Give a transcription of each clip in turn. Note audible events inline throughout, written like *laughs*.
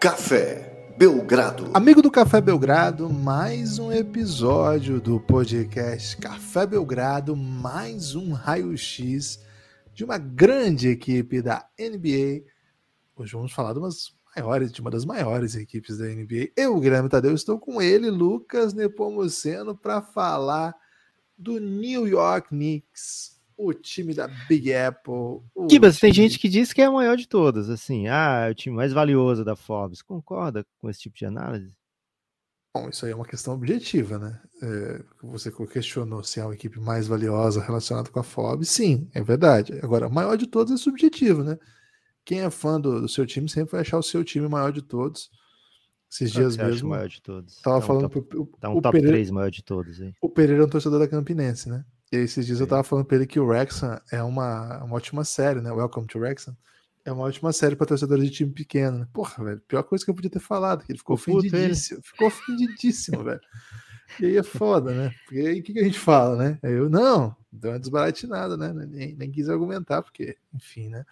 Café Belgrado. Amigo do Café Belgrado, mais um episódio do podcast Café Belgrado, mais um raio-x de uma grande equipe da NBA. Hoje vamos falar de umas maiores, de uma das maiores equipes da NBA. Eu, Guilherme Tadeu, estou com ele, Lucas Nepomuceno, para falar do New York Knicks, o time da Big Apple. Kibas, time... tem gente que diz que é a maior de todas, assim, ah, é o time mais valioso da Forbes. Concorda com esse tipo de análise? Bom, isso aí é uma questão objetiva, né? É, você questionou se é uma equipe mais valiosa relacionada com a Forbes. Sim, é verdade. Agora, a maior de todas é subjetivo, né? Quem é fã do, do seu time sempre vai achar o seu time maior de todos. Esses dias mesmo. maior de todos. Tava dá um falando top, pro, o, dá um top Pereira, 3 maior de todos aí. O Pereira é um torcedor da Campinense, né? E esses dias é. eu tava falando pra ele que o Wrexham é uma, uma ótima série, né? Welcome to Wrexham. É uma ótima série para torcedores de time pequeno, né? Porra, velho, pior coisa que eu podia ter falado, que ele ficou ofendidíssimo. Ficou ofendidíssimo, velho. E aí é foda, né? Porque aí o que, que, a gente fala, né? Aí eu, não, deu uma desbaratinada, né? Nem, nem quis argumentar, porque, enfim, né?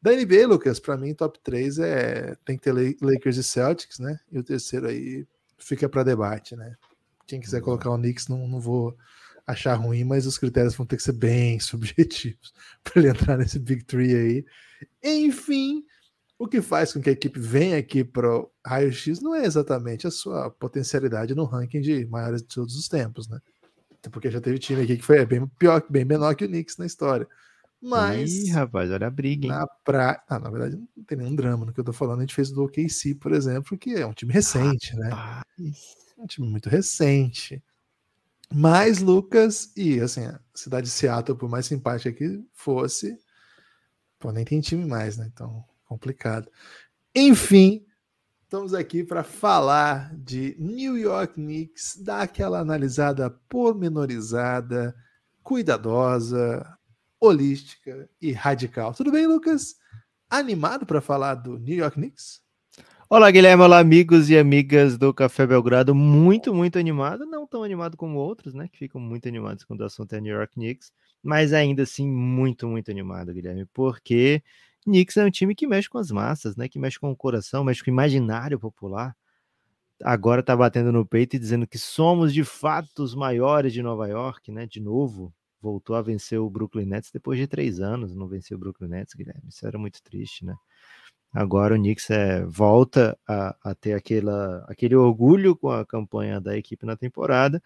Da NBA, Lucas, para mim, top 3 é tem que ter Lakers e Celtics, né? E o terceiro aí fica para debate, né? Quem quiser colocar o Knicks, não, não vou achar ruim, mas os critérios vão ter que ser bem *laughs* subjetivos para ele entrar nesse Big Three aí. Enfim, o que faz com que a equipe venha aqui para o raio-x não é exatamente a sua potencialidade no ranking de maiores de todos os tempos, né? Porque já teve time aqui que foi bem pior, bem menor que o Knicks na história. Mas. Ih, rapaz, olha a briga, hein? Na, pra... Ah, na verdade, não tem nenhum drama no que eu tô falando. A gente fez do OKC, por exemplo, que é um time recente, né? É um time muito recente. Mas, Lucas, e assim, a cidade de Seattle, por mais simpática que fosse, pô, nem tem time mais, né? Então, complicado. Enfim, estamos aqui para falar de New York Knicks, dar aquela analisada pormenorizada, cuidadosa, holística e radical. Tudo bem, Lucas? Animado para falar do New York Knicks? Olá, Guilherme. Olá, amigos e amigas do Café Belgrado. Muito, muito animado. Não tão animado como outros, né? Que ficam muito animados quando o assunto é New York Knicks. Mas ainda assim, muito, muito animado, Guilherme. Porque Knicks é um time que mexe com as massas, né? Que mexe com o coração, mexe com o imaginário popular. Agora tá batendo no peito e dizendo que somos de fato os maiores de Nova York, né? De novo, voltou a vencer o Brooklyn Nets depois de três anos, não venceu o Brooklyn Nets, Guilherme. Isso era muito triste, né? Agora o Knicks é, volta a, a ter aquela, aquele orgulho com a campanha da equipe na temporada,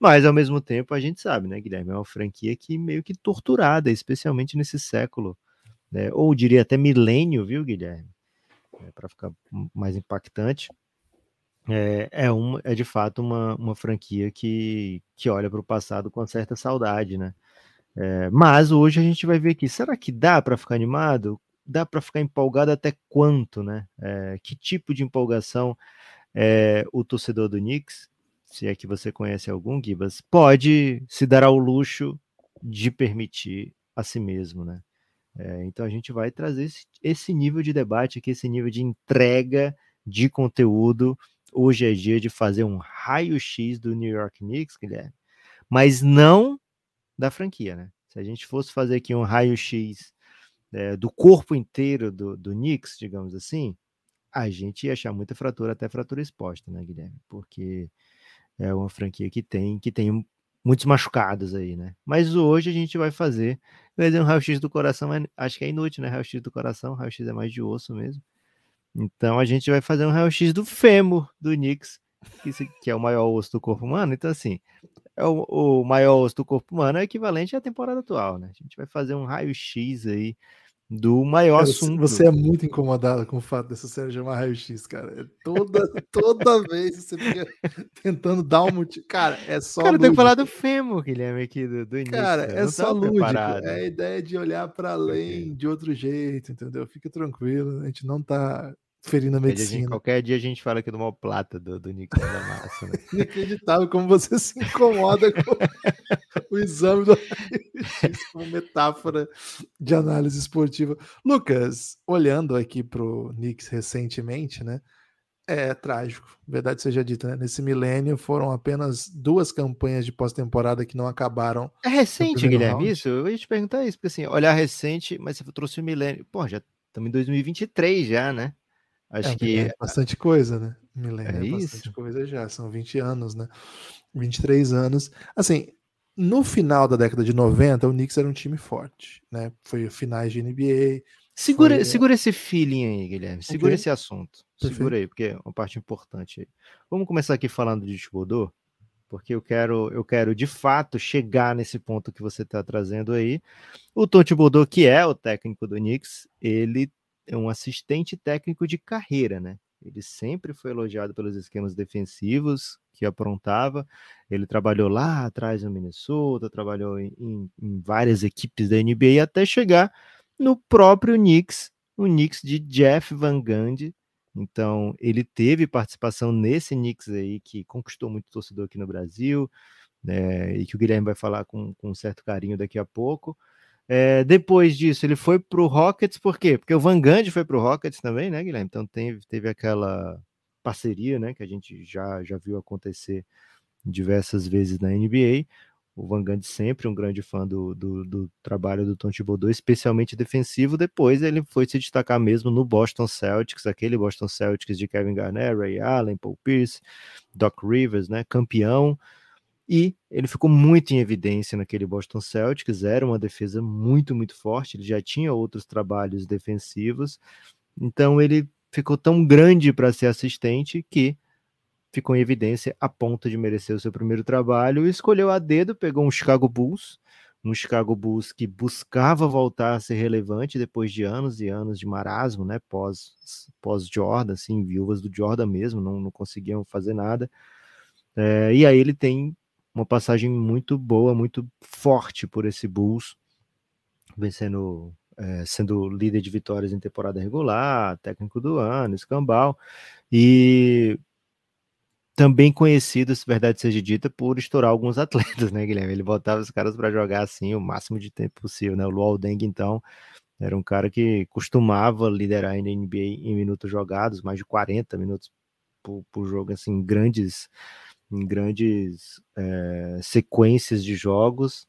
mas ao mesmo tempo a gente sabe, né, Guilherme? É uma franquia que meio que torturada, especialmente nesse século, né? ou diria até milênio, viu, Guilherme? É, Para ficar mais impactante é, é, uma, é de fato uma, uma franquia que, que olha para o passado com certa saudade, né? É, mas hoje a gente vai ver aqui, será que dá para ficar animado? Dá para ficar empolgado até quanto, né? É, que tipo de empolgação é, o torcedor do Knicks, se é que você conhece algum, Gibas, pode se dar ao luxo de permitir a si mesmo, né? É, então a gente vai trazer esse, esse nível de debate aqui, esse nível de entrega de conteúdo hoje é dia de fazer um raio-x do New York Knicks, Guilherme, mas não da franquia, né? Se a gente fosse fazer aqui um raio-x é, do corpo inteiro do, do Knicks, digamos assim, a gente ia achar muita fratura, até fratura exposta, né, Guilherme? Porque é uma franquia que tem, que tem muitos machucados aí, né? Mas hoje a gente vai fazer, fazer um raio-x do coração, acho que é inútil, né? Raio-x do coração, raio-x é mais de osso mesmo. Então a gente vai fazer um raio-x do fêmur do que, que, é o maior osso do corpo humano. Então, assim, é o, o, maior osso do corpo humano é equivalente à temporada atual, né? A gente vai fazer um raio-x aí do maior cara, assunto. Você é muito incomodado com o fato dessa série chamar raio-x, cara. É toda, *laughs* toda vez você fica tentando dar um motivo. Cara, é só. Cara, tem que falar do fêmur, Guilherme, aqui do, do início. Cara, é só lúdico. Preparado. É a ideia de olhar para além de outro jeito, entendeu? Fica tranquilo, a gente não tá ferindo a medicina. Qualquer dia a gente fala aqui do mal plata do, do Nico da Massa. Né? *laughs* Inacreditável como você se incomoda com o exame do como metáfora de análise esportiva. Lucas, olhando aqui para o Knicks recentemente, né? É trágico, verdade seja dita, né? Nesse milênio foram apenas duas campanhas de pós-temporada que não acabaram. É recente, Guilherme, round. isso? Eu ia te perguntar isso, porque assim, olhar recente, mas você trouxe o milênio. Pô, já estamos em 2023 já, né? Acho é, que. É bastante coisa, né? Milênio é, é bastante coisa já. São 20 anos, né? 23 anos. Assim, no final da década de 90, o Knicks era um time forte, né? Foi finais de NBA. Segura, foi... segura esse feeling aí, Guilherme. Segura okay. esse assunto. Perfeito. Segura aí, porque é uma parte importante aí. Vamos começar aqui falando de Thibodeau, porque eu quero, eu quero de fato chegar nesse ponto que você está trazendo aí. O Tom Thibodeau, que é o técnico do Knicks, ele é um assistente técnico de carreira, né? Ele sempre foi elogiado pelos esquemas defensivos que aprontava. Ele trabalhou lá atrás no Minnesota, trabalhou em, em, várias equipes da NBA até chegar no próprio Knicks, o Knicks de Jeff Van Gundy. Então, ele teve participação nesse Knicks aí, que conquistou muito torcedor aqui no Brasil, né, e que o Guilherme vai falar com, com certo carinho daqui a pouco. É, depois disso, ele foi para o Rockets, por quê? Porque o Van Gundy foi para o Rockets também, né, Guilherme? Então teve, teve aquela parceria, né, que a gente já, já viu acontecer diversas vezes na NBA. O Van Gundy sempre um grande fã do, do, do trabalho do Tom Thibodeau, especialmente defensivo. Depois ele foi se destacar mesmo no Boston Celtics, aquele Boston Celtics de Kevin Garnett, Ray Allen, Paul Pierce, Doc Rivers, né, campeão e ele ficou muito em evidência naquele Boston Celtics, era uma defesa muito, muito forte, ele já tinha outros trabalhos defensivos, então ele ficou tão grande para ser assistente que ficou em evidência a ponto de merecer o seu primeiro trabalho, escolheu a dedo, pegou um Chicago Bulls, um Chicago Bulls que buscava voltar a ser relevante depois de anos e anos de marasmo, né, pós, pós Jordan, assim, viúvas do Jordan mesmo, não, não conseguiam fazer nada, é, e aí ele tem uma passagem muito boa, muito forte por esse Bulls, vencendo, é, sendo líder de vitórias em temporada regular, técnico do ano, escambau, e também conhecido, se verdade seja dita, por estourar alguns *laughs* atletas, né, Guilherme? Ele botava os caras para jogar assim o máximo de tempo possível, né? O Luol Deng, então, era um cara que costumava liderar a NBA em minutos jogados, mais de 40 minutos por, por jogo, assim, grandes em grandes é, sequências de jogos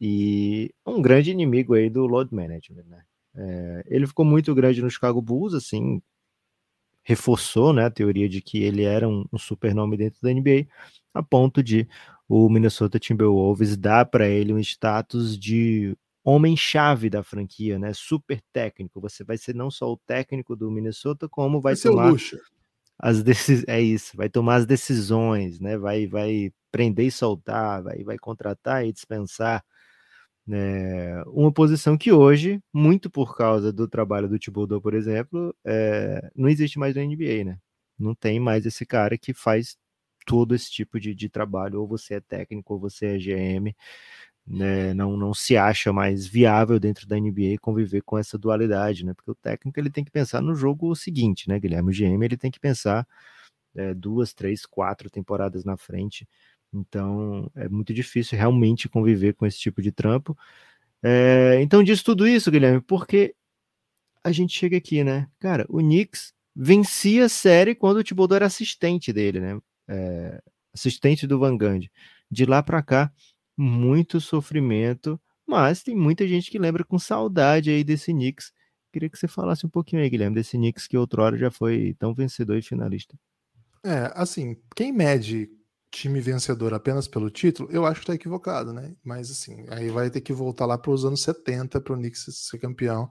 e um grande inimigo aí do load management, né? É, ele ficou muito grande no Chicago Bulls, assim, reforçou né, a teoria de que ele era um, um super nome dentro da NBA, a ponto de o Minnesota Timberwolves dar para ele um status de homem-chave da franquia, né? Super técnico. Você vai ser não só o técnico do Minnesota, como vai, vai tomar as decis... é isso, vai tomar as decisões, né? Vai, vai prender e soltar, vai, vai contratar e dispensar. Né? Uma posição que hoje, muito por causa do trabalho do Thibodeau, por exemplo, é... não existe mais na NBA, né? Não tem mais esse cara que faz todo esse tipo de, de trabalho, ou você é técnico, ou você é GM, né, não, não se acha mais viável dentro da NBA conviver com essa dualidade, né? Porque o técnico ele tem que pensar no jogo seguinte, né, Guilherme? O GM ele tem que pensar é, duas, três, quatro temporadas na frente. Então é muito difícil realmente conviver com esse tipo de trampo. É, então diz tudo isso, Guilherme, porque a gente chega aqui, né? Cara, o Knicks vencia a série quando o Thibodeau era assistente dele, né? É, assistente do Van Gundy. De lá para cá, muito sofrimento, mas tem muita gente que lembra com saudade aí desse Knicks. Queria que você falasse um pouquinho aí, Guilherme, desse Knicks que outrora já foi tão vencedor e finalista. É, assim, quem mede time vencedor apenas pelo título, eu acho que tá equivocado, né? Mas assim, aí vai ter que voltar lá para os anos 70 para o Knicks ser campeão.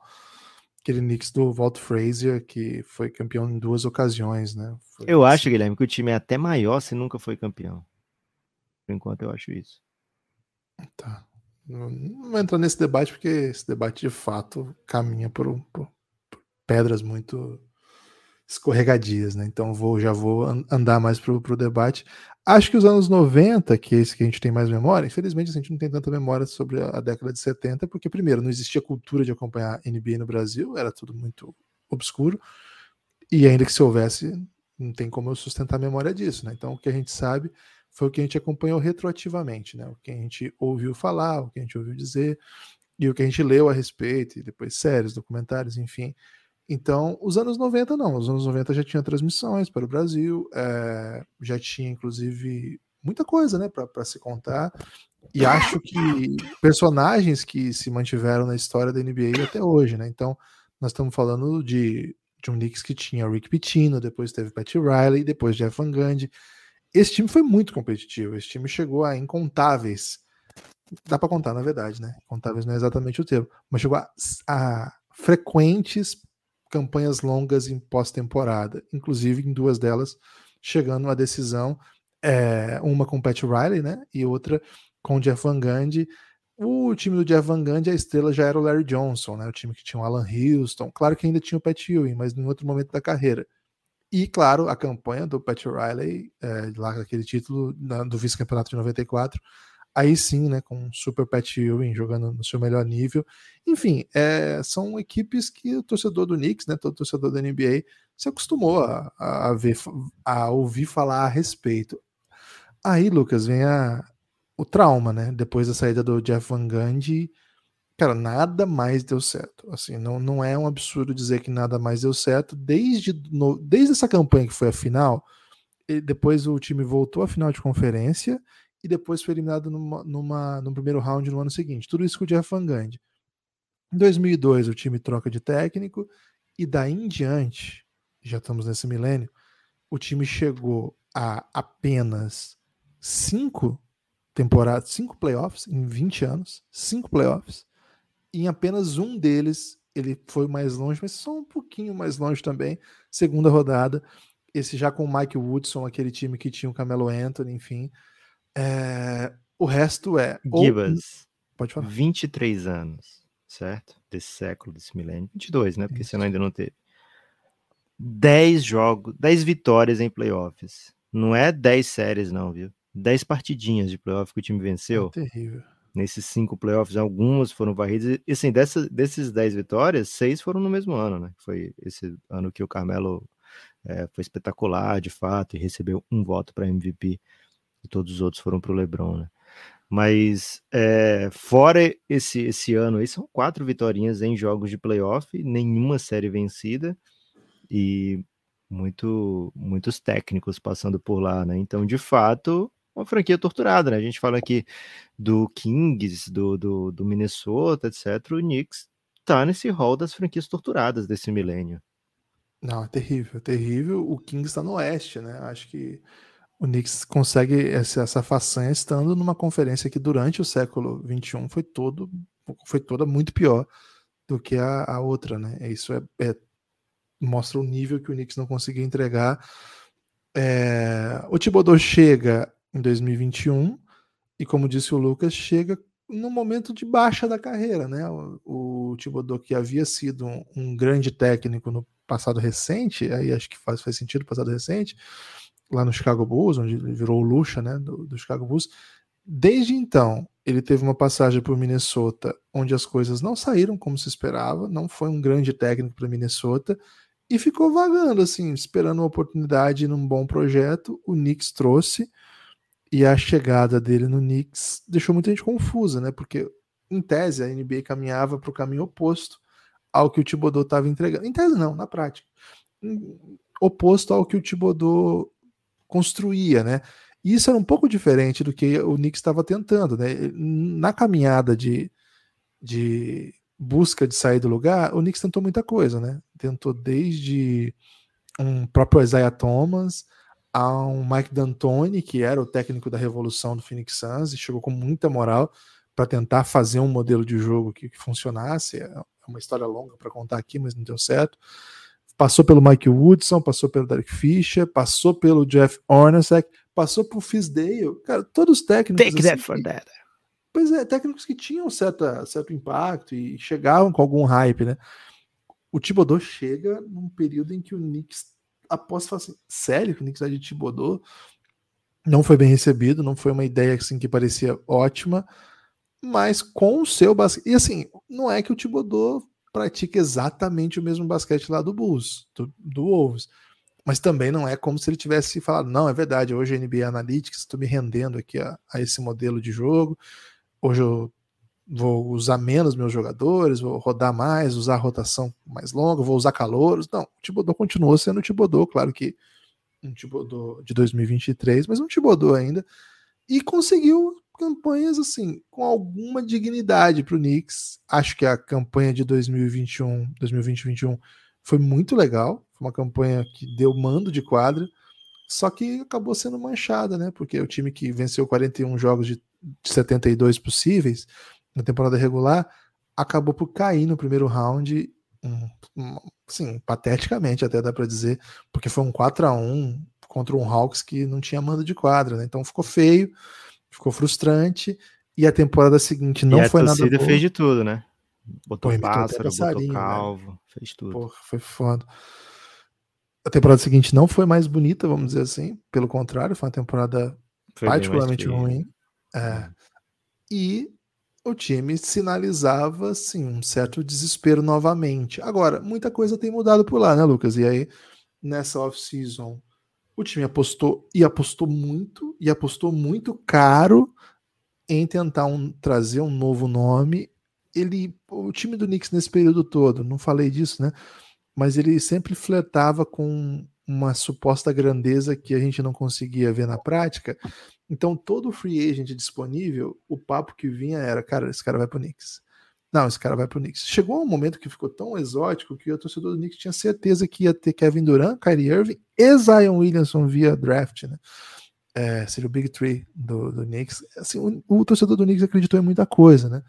Aquele Knicks do Walt Frazier, que foi campeão em duas ocasiões, né? Foi eu assim. acho, Guilherme, que o time é até maior se nunca foi campeão. Por enquanto, eu acho isso. Tá. Não, vou entrar nesse debate, porque esse debate de fato caminha por, por, por pedras muito escorregadias, né? Então vou, já vou andar mais pro, pro debate. Acho que os anos 90, que é esse que a gente tem mais memória, infelizmente a gente não tem tanta memória sobre a, a década de 70, porque primeiro não existia cultura de acompanhar NBA no Brasil, era tudo muito obscuro, e ainda que se houvesse, não tem como eu sustentar a memória disso, né? Então o que a gente sabe foi o que a gente acompanhou retroativamente, né? O que a gente ouviu falar, o que a gente ouviu dizer, e o que a gente leu a respeito, e depois séries, documentários, enfim. Então, os anos 90 não, os anos 90 já tinha transmissões para o Brasil, é, já tinha inclusive muita coisa, né, para se contar. E acho que personagens que se mantiveram na história da NBA até hoje, né? Então, nós estamos falando de de um Knicks que tinha Rick Pitino, depois teve Pat Riley, depois Jeff Van Gundy. Esse time foi muito competitivo. Esse time chegou a incontáveis. Dá para contar, na verdade, né? Contáveis não é exatamente o termo, mas chegou a, a frequentes campanhas longas em pós-temporada, inclusive em duas delas chegando a decisão, é, uma com Pat Riley, né? E outra com Jeff Van Gundy. O time do Jeff Van Gundy, a estrela já era o Larry Johnson, né? O time que tinha o Alan Houston. Claro que ainda tinha o Pat Ewing, mas em outro momento da carreira. E, claro, a campanha do Pat Riley, é, lá aquele título na, do vice-campeonato de 94, aí sim, né, com o Super Pat Ewing jogando no seu melhor nível. Enfim, é, são equipes que o torcedor do Knicks, né, todo torcedor da NBA, se acostumou a, a, ver, a ouvir falar a respeito. Aí, Lucas, vem a, o trauma, né? Depois da saída do Jeff Van Gundy, cara, nada mais deu certo. Assim, não, não é um absurdo dizer que nada mais deu certo. Desde, no, desde essa campanha que foi a final, depois o time voltou à final de conferência e depois foi eliminado numa, numa, no primeiro round no ano seguinte. Tudo isso com o Jeff Van Gundy. Em 2002, o time troca de técnico e daí em diante, já estamos nesse milênio, o time chegou a apenas cinco temporadas, cinco playoffs em 20 anos, cinco playoffs, em apenas um deles ele foi mais longe, mas só um pouquinho mais longe também, segunda rodada, esse já com o Mike Woodson, aquele time que tinha o Camelo Anthony, enfim. É, o resto é. Gibas, pode falar. 23 anos, certo? Desse século, desse milênio. 22, né? Porque você ainda não teve. 10 jogos, 10 vitórias em playoffs. Não é 10 séries, não, viu? 10 partidinhas de playoff que o time venceu. É terrível. Nesses cinco playoffs, algumas foram varridas. E assim, desses 10 vitórias, seis foram no mesmo ano, né? Foi esse ano que o Carmelo é, foi espetacular, de fato, e recebeu um voto para MVP. E todos os outros foram para o LeBron, né? Mas é, fora esse, esse ano aí, são quatro vitórias em jogos de playoff, nenhuma série vencida e muito, muitos técnicos passando por lá, né? Então, de fato, uma franquia torturada, né? A gente fala aqui do Kings, do, do, do Minnesota, etc. O Knicks tá nesse rol das franquias torturadas desse milênio. Não, é terrível, é terrível. O Kings está no oeste, né? Acho que o Knicks consegue essa, essa façanha estando numa conferência que durante o século XXI foi todo foi toda muito pior do que a, a outra, né? Isso é, é, mostra o nível que o Knicks não conseguiu entregar. É, o Thibodeau chega em 2021 e, como disse o Lucas, chega no momento de baixa da carreira, né? O, o Thibodeau, que havia sido um, um, grande técnico no passado recente, aí acho que faz, faz sentido passado recente, lá no Chicago Bulls, onde ele virou o Lucha, né, do, do Chicago Bulls. Desde então, ele teve uma passagem por Minnesota, onde as coisas não saíram como se esperava, não foi um grande técnico para Minnesota, e ficou vagando, assim, esperando uma oportunidade num bom projeto. O Knicks trouxe, e a chegada dele no Knicks deixou muita gente confusa, né? Porque, em tese, a NBA caminhava para o caminho oposto ao que o Thibodeau estava entregando. Em tese, não, na prática. Oposto ao que o Thibodeau construía, né? E isso era um pouco diferente do que o Knicks estava tentando, né? Na caminhada de, de busca de sair do lugar, o Knicks tentou muita coisa, né? Tentou desde um próprio Isaiah Thomas, a um Mike D'Antoni, que era o técnico da revolução do Phoenix Suns, e chegou com muita moral para tentar fazer um modelo de jogo que, que funcionasse. É uma história longa para contar aqui, mas não deu certo. Passou pelo Mike Woodson, passou pelo Derek Fisher, passou pelo Jeff Hornacek, passou por Fisdale. Cara, todos os técnicos. Take assim, that for that. Pois é, técnicos que tinham certa, certo impacto e chegavam com algum hype, né? O Thibodeau chega num período em que o Knicks após falar assim, sério que o Knicks vai de Thibodeau? Não foi bem recebido, não foi uma ideia assim que parecia ótima, mas com o seu basquete. E assim, não é que o Thibodeau pratica exatamente o mesmo basquete lá do Bulls, do, do Wolves. Mas também não é como se ele tivesse falado, não, é verdade, hoje NBA Analytics, estou me rendendo aqui a, a esse modelo de jogo, hoje eu vou usar menos meus jogadores, vou rodar mais, usar rotação mais longa, vou usar calouros. Não, o Thibodeau continuou sendo o Thibodeau, claro que um Thibodeau de 2023, mas um Thibodeau ainda, e conseguiu campanhas assim, com alguma dignidade para o Knicks. Acho que a campanha de 2021, 2020-2021 foi muito legal, foi uma campanha que deu mando de quadra, só que acabou sendo manchada, né? Porque o time que venceu 41 jogos de 72 possíveis na temporada regular acabou por cair no primeiro round, assim, pateticamente até dá para dizer, porque foi um 4 a 1 contra um Hawks que não tinha mando de quadra, né? Então ficou feio, ficou frustrante e a temporada seguinte não e foi nada boa. fez de tudo, né? Botou Pô, pássaro, botou né? calvo, fez tudo. Porra, foi foda. A temporada seguinte não foi mais bonita, vamos dizer assim. Pelo contrário, foi uma temporada Foi particularmente ruim. É. E o time sinalizava assim, um certo desespero novamente. Agora, muita coisa tem mudado por lá, né, Lucas? E aí, nessa off-season, o time apostou e apostou muito, e apostou muito caro em tentar um- trazer um novo nome. Ele, o time do Knicks nesse período todo, não falei disso, né? Mas ele sempre flertava com uma suposta grandeza que a gente não conseguia ver na prática. Então, todo free agent disponível, o papo que vinha era, cara, esse cara vai pro Knicks. Não, esse cara vai pro Knicks. Chegou um momento que ficou tão exótico que o torcedor do Knicks tinha certeza que ia ter Kevin Durant, Kyrie Irving e Zion Williamson via draft, né? É, seria o Big Three do, do Knicks. Assim, o, o torcedor do Knicks acreditou em muita coisa, né?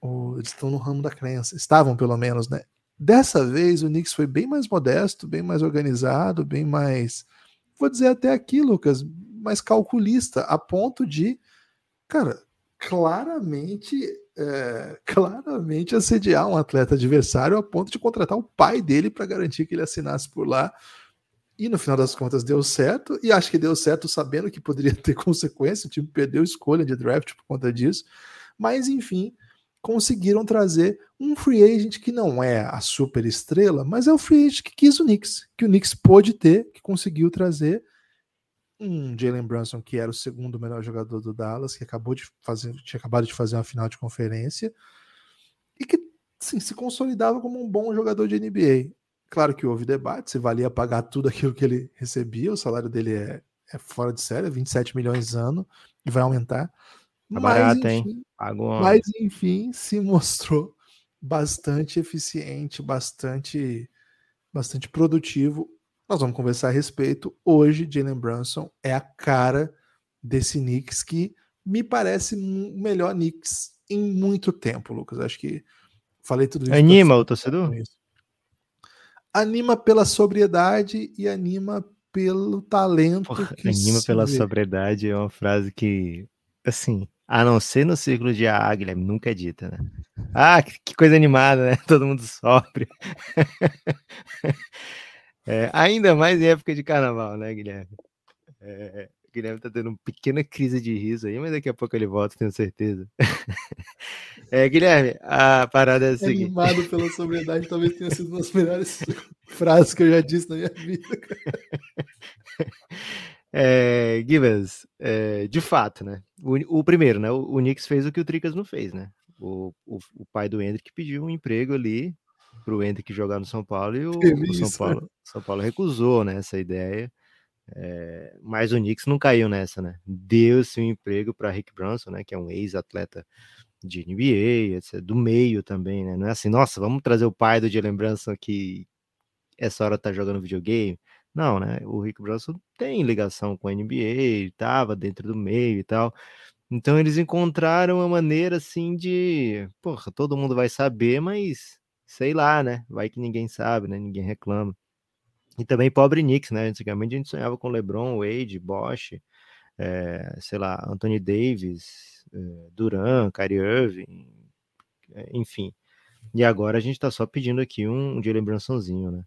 O- eles estão no ramo da crença, estavam pelo menos, né? Dessa vez o Knicks foi bem mais modesto, bem mais organizado, bem mais, vou dizer até aqui, Lucas, mais calculista, a ponto de, cara, claramente, é, claramente assediar um atleta adversário a ponto de contratar o pai dele para garantir que ele assinasse por lá. E no final das contas deu certo, e acho que deu certo sabendo que poderia ter *laughs* consequência, o time perdeu escolha de draft por conta disso. Mas enfim, conseguiram trazer um free agent que não é a super estrela, mas é o free agent que quis o Knicks, que o Knicks pôde ter, que conseguiu trazer um Jalen Brunson que era o segundo melhor jogador do Dallas, que acabou de fazer, tinha acabado de fazer uma final de conferência e que sim, se consolidava como um bom jogador de NBA. Claro que houve debate se valia pagar tudo aquilo que ele recebia, o salário dele é, é fora de série, 27 milhões ano e vai aumentar. Tá barato, hein? Pagou uma- Mas enfim, se mostrou bastante eficiente, bastante, bastante produtivo. Nós vamos conversar a respeito. Hoje, Jalen Brunson é a cara desse Knicks que me parece o melhor Knicks em muito tempo, Lucas. Acho que falei tudo isso. Anima o torcedor? Anima pela sobriedade e anima pelo talento. Porra, anima pela vê. sobriedade é uma frase que, assim, a não ser no círculo de A, Guilherme, nunca é dita, né? Ah, que coisa animada, né? *laughs* Todo mundo sóbrio. *laughs* É, ainda mais em época de carnaval, né, Guilherme? É, o Guilherme tá tendo uma pequena crise de riso aí, mas daqui a pouco ele volta, tenho certeza. *laughs* É, Guilherme, a parada é a seguinte. Animado pela sobriedade, talvez tenha sido uma das melhores *laughs* frases que eu já disse na minha vida. *laughs* É, Givas, é, de fato, né? O, o primeiro, né? O, o Knicks fez o que o Tricas não fez, né? O, o, o pai do Hendrick pediu um emprego ali para o Hendrick jogar no São Paulo e o, o São, isso, Paulo, São Paulo recusou né, essa ideia. É, mas o Knicks não caiu nessa, né? Deu-se um emprego para Rick Brunson, né? Que é um ex-atleta de NBA, etc, do meio também, né? Não é assim, nossa, vamos trazer o pai do Jalen Brunson que essa hora tá jogando videogame. Não, né? O Rick Brunson tem ligação com a NBA, estava dentro do meio e tal. Então eles encontraram uma maneira assim de, porra, todo mundo vai saber, mas sei lá, né? Vai que ninguém sabe, né? Ninguém reclama. E também pobre Knicks, né? Antigamente a gente sonhava com LeBron, Wade, Bosch, é, sei lá, Anthony Davis, é, Duran, Kyrie Irving, é, enfim. E agora a gente tá só pedindo aqui um, um Jalen Brunsonzinho, né?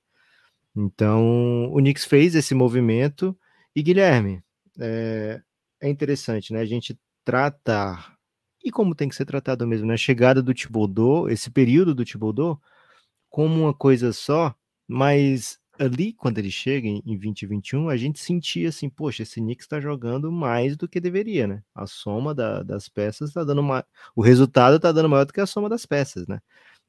Então, o Knicks fez esse movimento e Guilherme, é, é interessante, né? A gente tratar e como tem que ser tratado mesmo, né? A chegada do Thibodeau, esse período do Thibodeau, como uma coisa só, mas ali quando ele chega em, em 2021, a gente sentia assim, poxa, esse Knicks está jogando mais do que deveria, né? A soma da, das peças está dando uma, o resultado está dando maior do que a soma das peças, né?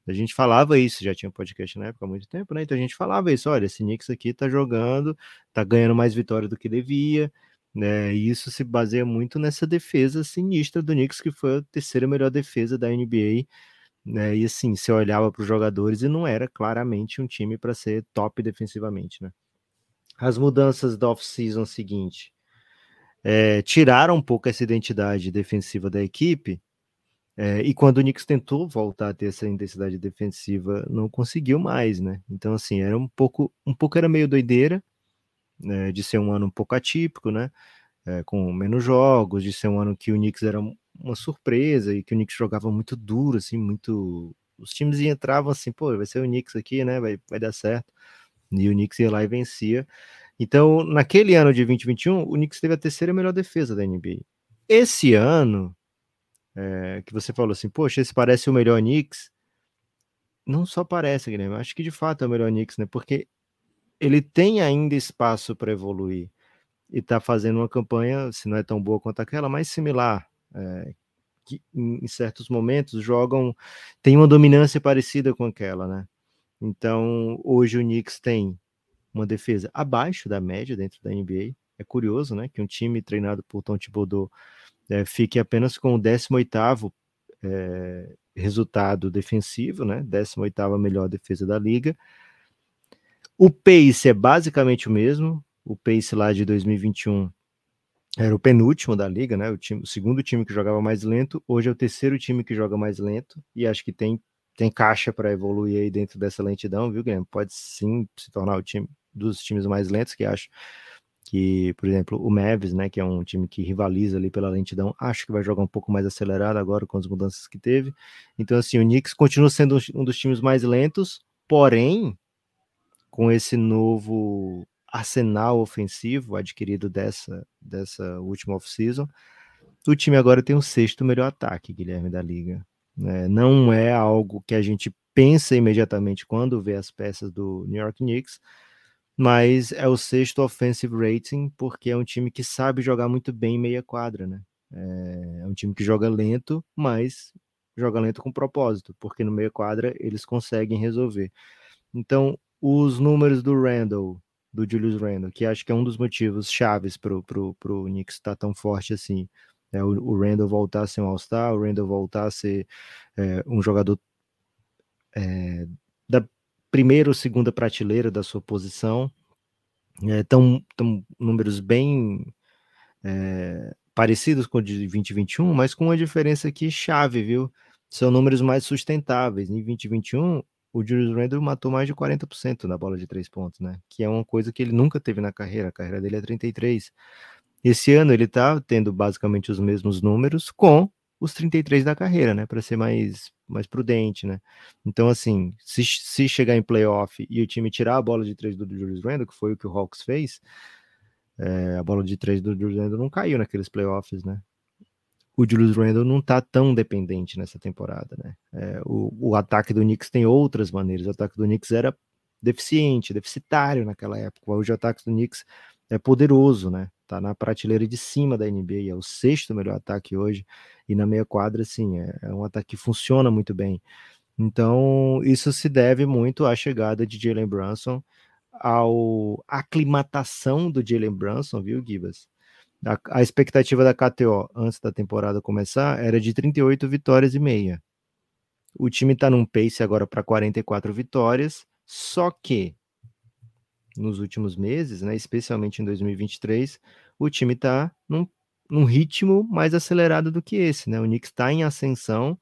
A gente falava isso, já tinha podcast na época há muito tempo, né? Então a gente falava isso, olha, esse Knicks aqui tá jogando, tá ganhando mais vitória do que devia, né? E isso se baseia muito nessa defesa sinistra do Knicks, que foi a terceira melhor defesa da NBA Né? E assim, você olhava para os jogadores e não era claramente um time para ser top defensivamente, né? As mudanças da off-season seguinte é, tiraram um pouco essa identidade defensiva da equipe. É, e quando o Knicks tentou voltar a ter essa intensidade defensiva, não conseguiu mais, né? Então, assim, era um pouco, um pouco era meio doideira, né, de ser um ano um pouco atípico, né? É, com menos jogos, de ser um ano que o Knicks era uma surpresa e que o Knicks jogava muito duro, assim, muito. Os times entravam assim, pô, vai ser o Knicks aqui, né? Vai, vai dar certo. E o Knicks ia lá e vencia. Então, naquele ano de 2021, o Knicks teve a terceira melhor defesa da NBA. Esse ano, é, que você falou assim, poxa, esse parece o melhor Knicks. Não só parece, Guilherme, acho que de fato é o melhor Knicks, né? Porque ele tem ainda espaço para evoluir e está fazendo uma campanha, se não é tão boa quanto aquela, mais similar é, que em certos momentos jogam, tem uma dominância parecida com aquela, né? Então, hoje o Knicks tem uma defesa abaixo da média dentro da NBA. É curioso, né, que um time treinado por Tom Thibodeau é, fique apenas com o 18º é, resultado defensivo, né, 18ª melhor defesa da liga. O pace é basicamente o mesmo, o pace lá de 2021 era o penúltimo da liga, né? O, time, o segundo time que jogava mais lento, hoje é o terceiro time que joga mais lento, e acho que tem, tem caixa para evoluir aí dentro dessa lentidão, viu, Guilherme? Pode sim se tornar o time dos times mais lentos, que acho que, por exemplo, o Mavis, né, que é um time que rivaliza ali pela lentidão, acho que vai jogar um pouco mais acelerado agora com as mudanças que teve. Então, assim, o Knicks continua sendo um dos times mais lentos, porém, com esse novo arsenal ofensivo adquirido dessa, dessa última off-season, o time agora tem o sexto melhor ataque, Guilherme, da liga. É, não é algo que a gente pensa imediatamente quando vê as peças do New York Knicks, mas é o sexto offensive rating porque é um time que sabe jogar muito bem meia quadra, né? É, é um time que joga lento, mas joga lento com propósito, porque no meia quadra eles conseguem resolver. Então, os números do Randall do Julius Randle, que acho que é um dos motivos chaves pro, pro, pro Knicks estar tá tão forte assim. É, o, o voltar a ser um All-Star, o Randle voltar a ser é, um jogador é, da primeira ou segunda prateleira da sua posição. É, tão, tão números bem é, parecidos com o de 2021, mas com uma diferença aqui chave, viu? São números mais sustentáveis. Em 2021, o Julius Randle matou mais de 40% na bola de três pontos, né? Que é uma coisa que ele nunca teve na carreira. A carreira dele é 33. Esse ano ele tá tendo basicamente os mesmos números com os 33 da carreira, né? Para ser mais, mais prudente, né? Então, assim, se, se chegar em playoff e o time tirar a bola de três do Julius Randle, que foi o que o Hawks fez, é, a bola de três do Julius Randle não caiu naqueles playoffs, né? O Julius Randle não está tão dependente nessa temporada, né? É, o, o, ataque do Knicks tem outras maneiras. O ataque do Knicks era deficiente, deficitário naquela época. Hoje o ataque do Knicks é poderoso, né? Tá na prateleira de cima da NBA, é o sexto melhor ataque hoje. E na meia quadra, sim, é, é um ataque que funciona muito bem. Então, isso se deve muito à chegada de Jalen Brunson, ao aclimatação do Jalen Brunson, viu, Gibas? A, a, expectativa da KTO antes da temporada começar era de 38 vitórias e meia. O time está num pace agora para 44 vitórias, só que nos últimos meses, né, especialmente em 2023, o time está num, num, ritmo mais acelerado do que esse. Né? O Knicks está em ascensão,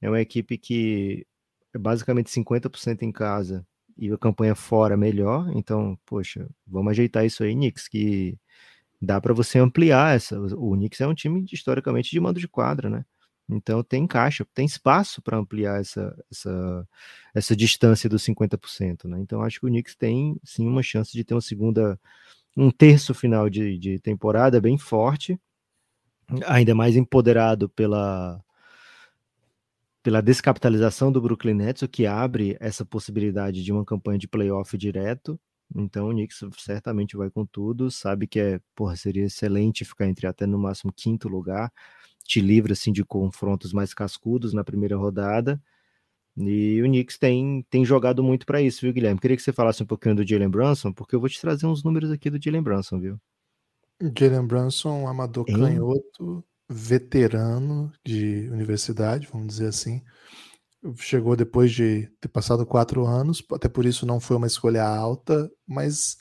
é uma equipe que é basicamente 50% em casa e a campanha fora melhor. Então, poxa, vamos ajeitar isso aí, Knicks, que dá para você ampliar essa. O Knicks é um time historicamente de mando de quadra, né? Então tem caixa, tem espaço para ampliar essa, essa, essa distância dos 50%, né? Então acho que o Knicks tem sim uma chance de ter uma segunda, um terço final de, de temporada bem forte, ainda mais empoderado pela pela descapitalização do Brooklyn Nets, o que abre essa possibilidade de uma campanha de playoff direto então o Knicks certamente vai com tudo, sabe que é, porra, seria excelente ficar entre até no máximo quinto lugar, te livra assim de confrontos mais cascudos na primeira rodada. E o Knicks tem, tem jogado muito para isso, viu, Guilherme? Queria que você falasse um pouquinho do Jalen Brunson, porque eu vou te trazer uns números aqui do Jalen Brunson, viu? Jalen Brunson, amador canhoto, veterano de universidade, vamos dizer assim. Chegou depois de ter passado quatro anos, até por isso não foi uma escolha alta, mas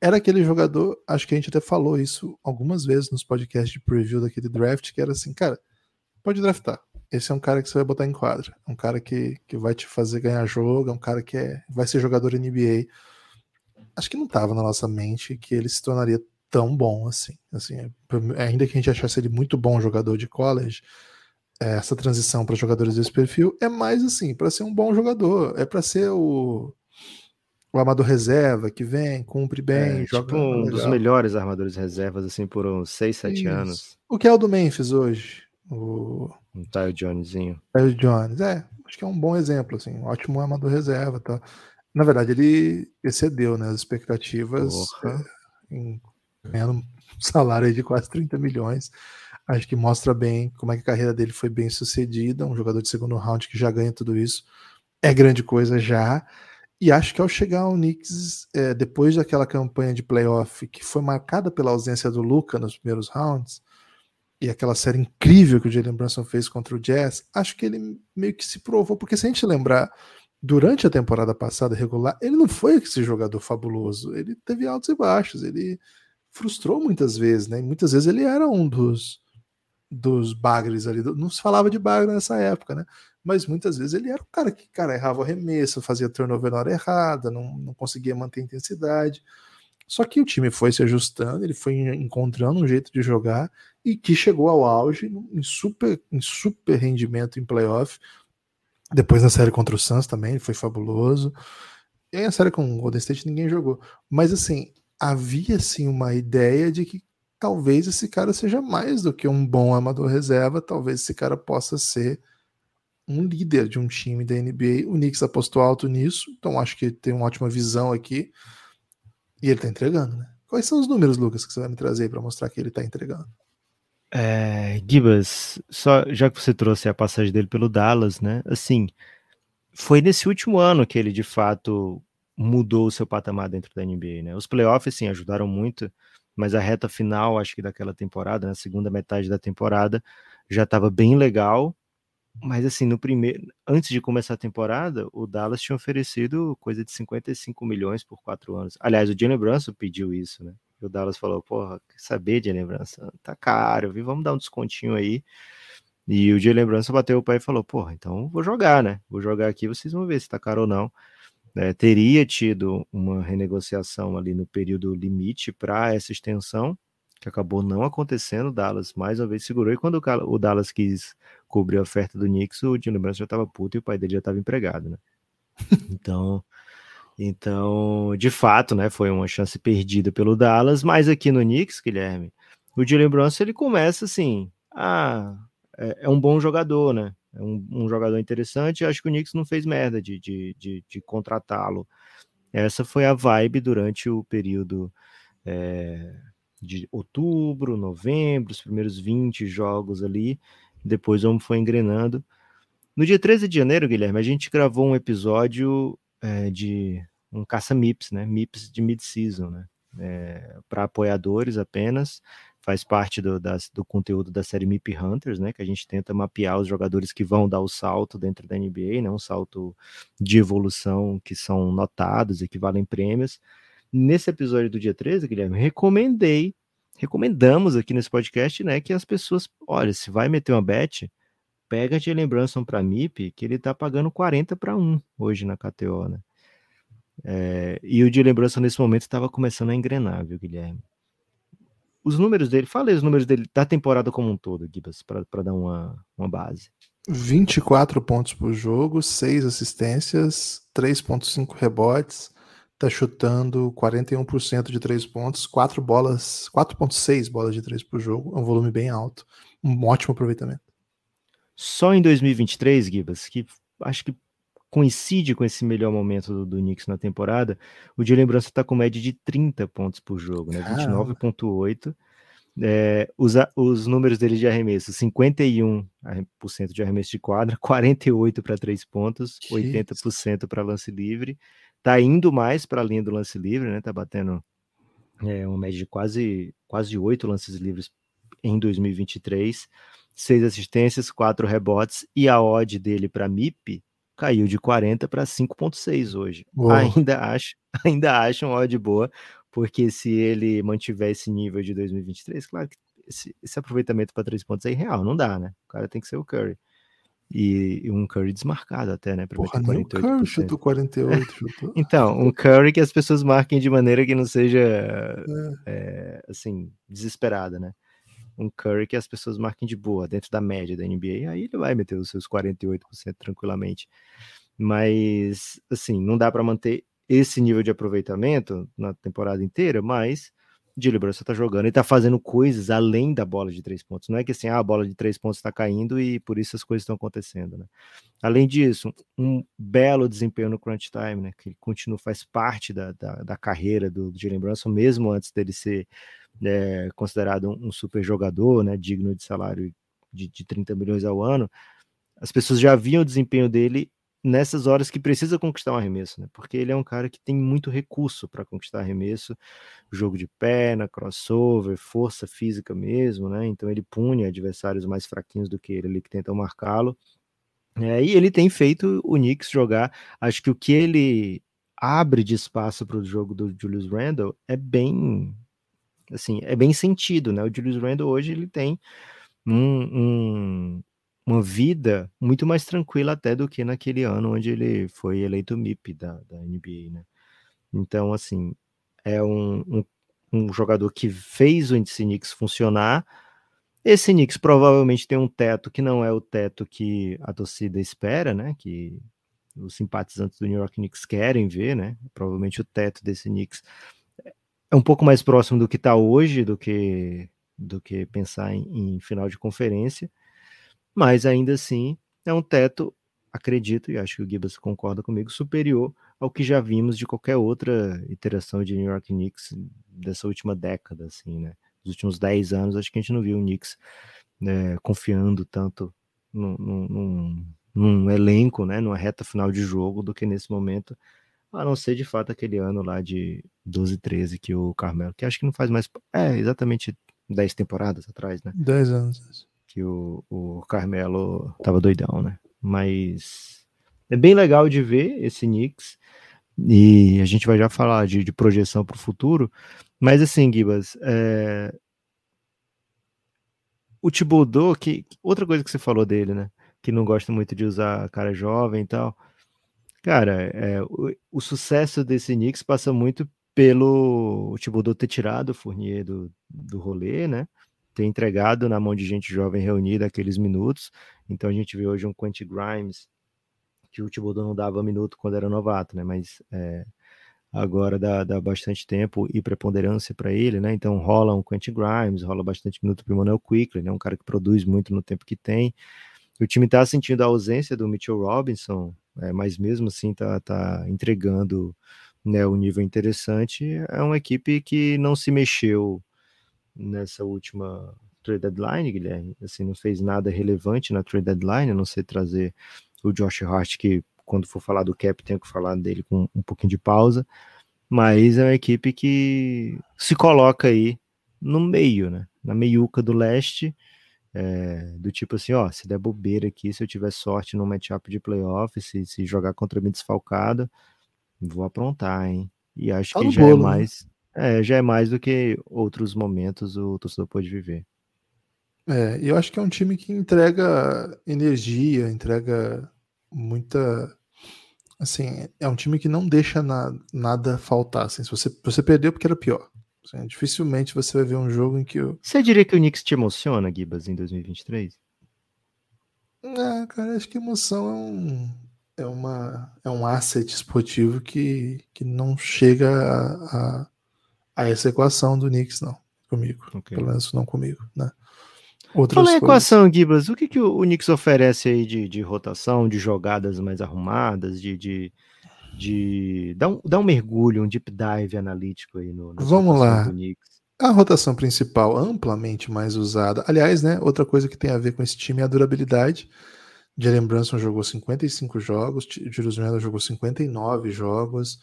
era aquele jogador, acho que a gente até falou isso algumas vezes nos podcasts de preview daquele draft, que era assim, cara, pode draftar. Esse é um cara que você vai botar em quadra. É um cara que, que vai te fazer ganhar jogo, é um cara que é, vai ser jogador NBA. Acho que não estava na nossa mente que ele se tornaria tão bom assim. assim ainda que a gente achasse ele muito bom jogador de college, é, essa transição para jogadores desse perfil é mais assim, para ser um bom jogador, é para ser o, o armador reserva que vem, cumpre bem, é, joga tipo um legal. dos melhores armadores reservas assim por uns 6, 7 Isso. anos. O que é o do Memphis hoje? O um Tyler Jonesinho. Tyler Jones, é, acho que é um bom exemplo assim, um ótimo armador reserva, tá. Na verdade, ele excedeu né, as expectativas é, em ganhando um salário de quase 30 milhões. Acho que mostra bem como é que a carreira dele foi bem sucedida. Um jogador de segundo round que já ganha tudo isso é grande coisa já. E acho que ao chegar ao Knicks, é, depois daquela campanha de playoff que foi marcada pela ausência do Luca nos primeiros rounds, e aquela série incrível que o Jalen Brunson fez contra o Jazz, acho que ele meio que se provou, porque se a gente lembrar, durante a temporada passada regular, ele não foi esse jogador fabuloso, ele teve altos e baixos, ele frustrou muitas vezes, né? E muitas vezes ele era um dos dos bagres ali. Não se falava de bagre nessa época, né? Mas muitas vezes ele era o cara que, cara, errava o arremesso, fazia turnover na hora errada, não, não conseguia manter a intensidade. Só que o time foi se ajustando, ele foi encontrando um jeito de jogar e que chegou ao auge em super, em super rendimento em playoff. Depois na série contra o Suns também, foi fabuloso. E a série com o Golden State ninguém jogou. Mas assim, havia sim uma ideia de que talvez esse cara seja mais do que um bom amador reserva, talvez esse cara possa ser um líder de um time da NBA. O Knicks apostou alto nisso, então acho que tem uma ótima visão aqui. E ele tá entregando, né? Quais são os números, Lucas, que você vai me trazer para mostrar que ele tá entregando? É, Gibas, só já que você trouxe a passagem dele pelo Dallas, né? Assim, foi nesse último ano que ele de fato mudou o seu patamar dentro da NBA, né? Os playoffs, sim, ajudaram muito, mas a reta final, acho que daquela temporada, na né, segunda metade da temporada, já estava bem legal. Mas assim, no primeiro, antes de começar a temporada, o Dallas tinha oferecido coisa de 55 milhões por quatro anos. Aliás, o Jalen Brunson pediu isso, né? E o Dallas falou: "Porra, quer saber, Jalen Brunson? Tá caro, viu? Vamos dar um descontinho aí". E o Jalen Brunson bateu o pé e falou: "Porra, então vou jogar, né? Vou jogar aqui, vocês vão ver se tá caro ou não" né, teria tido uma renegociação ali no período limite para essa extensão, que acabou não acontecendo. Dallas mais uma vez segurou, e quando o, Dallas quis cobrir a oferta do Knicks, o Jim Brunson já estava puto e o pai dele já estava empregado, né? Então, então, de fato, né, foi uma chance perdida pelo Dallas, mas aqui no Knicks, Guilherme, o Jalen Brunson ele começa assim, ah, é, é um bom jogador, né? É um, um, jogador interessante. Acho que o Knicks não fez merda de, de, de, de contratá-lo. Essa foi a vibe durante o período é, de outubro, novembro, os primeiros 20 jogos ali. Depois o homem foi engrenando. No dia 13 de janeiro, Guilherme, a gente gravou um episódio é, de um caça-MIPS, né? MIPS de mid-season, né? É, para apoiadores apenas faz parte do, das, do conteúdo da série MIP Hunters, né? Que a gente tenta mapear os jogadores que vão dar o salto dentro da NBA, né? Um salto de evolução que são notados e que valem prêmios. Nesse episódio do dia 13, Guilherme, recomendei, recomendamos aqui nesse podcast, né? Que as pessoas, olha, se vai meter uma bet, pega de lembrança para MIP, que ele tá pagando 40 para 1 hoje na KTO, né? É, e o de lembrança nesse momento estava começando a engrenar, viu, Guilherme? Os números dele, falei os números dele da temporada como um todo, Gibas, para dar uma, uma base. 24 pontos por jogo, 6 assistências, 3.5 rebotes, tá chutando 41% de 3 pontos, 4 bolas, 4.6 bolas de 3 por jogo, é um volume bem alto, um ótimo aproveitamento. Só em 2023, Gibas, que acho que coincide com esse melhor momento do, do Knicks na temporada, o de lembrança está com média de 30 pontos por jogo, né? 29,8. É, os, os números dele de arremesso: 51% de arremesso de quadra, *laughs* 48% para três pontos, 80% para lance livre. Tá indo mais para a linha do lance livre, né? Tá batendo é, uma média de quase, quase 8 lances livres em 2023, seis assistências, quatro rebotes, e a odd dele para MIP caiu de 40 para 5,6 hoje. Ainda acho, *laughs* ainda acho uma odd boa, porque se ele mantiver esse nível de 2023, claro que esse, esse aproveitamento para três pontos é irreal, não dá, né? O cara tem que ser o Curry. E, e um Curry desmarcado até, né? Pra Porra, nem o Curry chutou 48, chutou. *laughs* então, um Curry que as pessoas marquem de maneira que não seja, é. É, assim, desesperada, né? Um Curry que as pessoas marquem de boa, dentro da média da NBA, aí ele vai meter os seus 48% tranquilamente. Mas, assim, não dá para manter esse nível de aproveitamento na temporada inteira, mas Jalen Brunson está jogando e está fazendo coisas além da bola de três pontos. Não é que assim, ah, a bola de três pontos está caindo e por isso as coisas estão acontecendo, né? Além disso, um belo desempenho no crunch time, né? Que continua, faz parte da, da, da carreira do, do Jalen Brunson, mesmo antes dele ser é, considerado um, um, super jogador, né? Digno de salário de, de 30 milhões ao ano. As pessoas já viam o desempenho dele nessas horas que precisa conquistar um arremesso, né? Porque ele é um cara que tem muito recurso para conquistar arremesso, jogo de perna, crossover, força física mesmo, né? Então ele pune adversários mais fraquinhos do que ele ali que tentam marcá-lo. É, e ele tem feito o Knicks jogar. Acho que o que ele abre de espaço para o jogo do Julius Randle é bem assim, é bem sentido, né? O Julius Randle hoje ele tem um, um uma vida muito mais tranquila até do que naquele ano onde ele foi eleito MIP da, da NBA, né? Então, assim, é um, um, um jogador que fez o índice Knicks funcionar. Esse Knicks provavelmente tem um teto que não é o teto que a torcida espera, né? Que os simpatizantes do New York Knicks querem ver, né? Provavelmente o teto desse Knicks é um pouco mais próximo do que está hoje, do que do que pensar em, em final de conferência mas ainda assim é um teto, acredito, e acho que o Gibas concorda comigo, superior ao que já vimos de qualquer outra iteração de New York Knicks dessa última década, assim, né? Nos últimos 10 anos, acho que a gente não viu o Knicks né, confiando tanto num, num, num, elenco, né, numa reta final de jogo, do que nesse momento, a não ser de fato aquele ano lá de 12, 13 que o Carmelo, que acho que não faz mais. É, exatamente 10 temporadas atrás, né? 10 anos que o, o Carmelo tava doidão, né? Mas é bem legal de ver esse Knicks e a gente vai já falar de, de projeção para o futuro. Mas assim, Gibas, é... o Thibodeau, que outra coisa que você falou dele, né? Que não gosta muito de usar cara jovem e tal. Cara, é, o, o, sucesso desse Knicks passa muito pelo Thibodeau ter tirado o Fournier do, do rolê, né? ter entregado na mão de gente jovem reunida aqueles minutos. Então a gente vê hoje um Quentin Grimes, que o Thibodeau não dava minuto quando era novato, né? Mas é, agora dá, dá bastante tempo e preponderância para ele, né? Então rola um Quentin Grimes, rola bastante minuto para o Manuel Quickly, né? Um cara que produz muito no tempo que tem. O time está sentindo a ausência do Mitchell Robinson, é, mas mesmo assim está tá entregando né, um nível interessante. É uma equipe que não se mexeu nessa última trade deadline, Guilherme. Assim, não fez nada relevante na trade deadline, a não ser trazer o Josh Hart, que quando for falar do cap, tenho que falar dele com um pouquinho de pausa. Mas é uma equipe que se coloca aí no meio, né? Na meiuca do leste. É, do tipo assim, ó, se der bobeira aqui, se eu tiver sorte no matchup de playoff, se, se jogar contra mim desfalcado, vou aprontar, hein? E acho tá que já é bolo, é mais. Né? É, já é mais do que outros momentos o torcedor pode viver. É, eu acho que é um time que entrega energia, entrega muita. Assim, é um time que não deixa na, nada faltar. Assim, se você, você perdeu porque era pior. Assim, dificilmente você vai ver um jogo em que. O... Você diria que o Knicks te emociona, Gibas, em 2023? É, cara, acho que emoção é um, é uma, é um asset esportivo que, que não chega a, a a essa equação do Knicks, não. Comigo. Okay. Pelo menos não comigo, né? Outras Fala a equação, Gibas. O que, que o, o Knicks oferece aí de, de rotação, de jogadas mais arrumadas, de. de, de... Dá, um, dá um mergulho, um deep dive analítico aí no. Vamos lá. A rotação principal, amplamente mais usada. Aliás, né? Outra coisa que tem a ver com esse time é a durabilidade. Jalen Brunson jogou 55 jogos, Julius Randle jogou 59 jogos,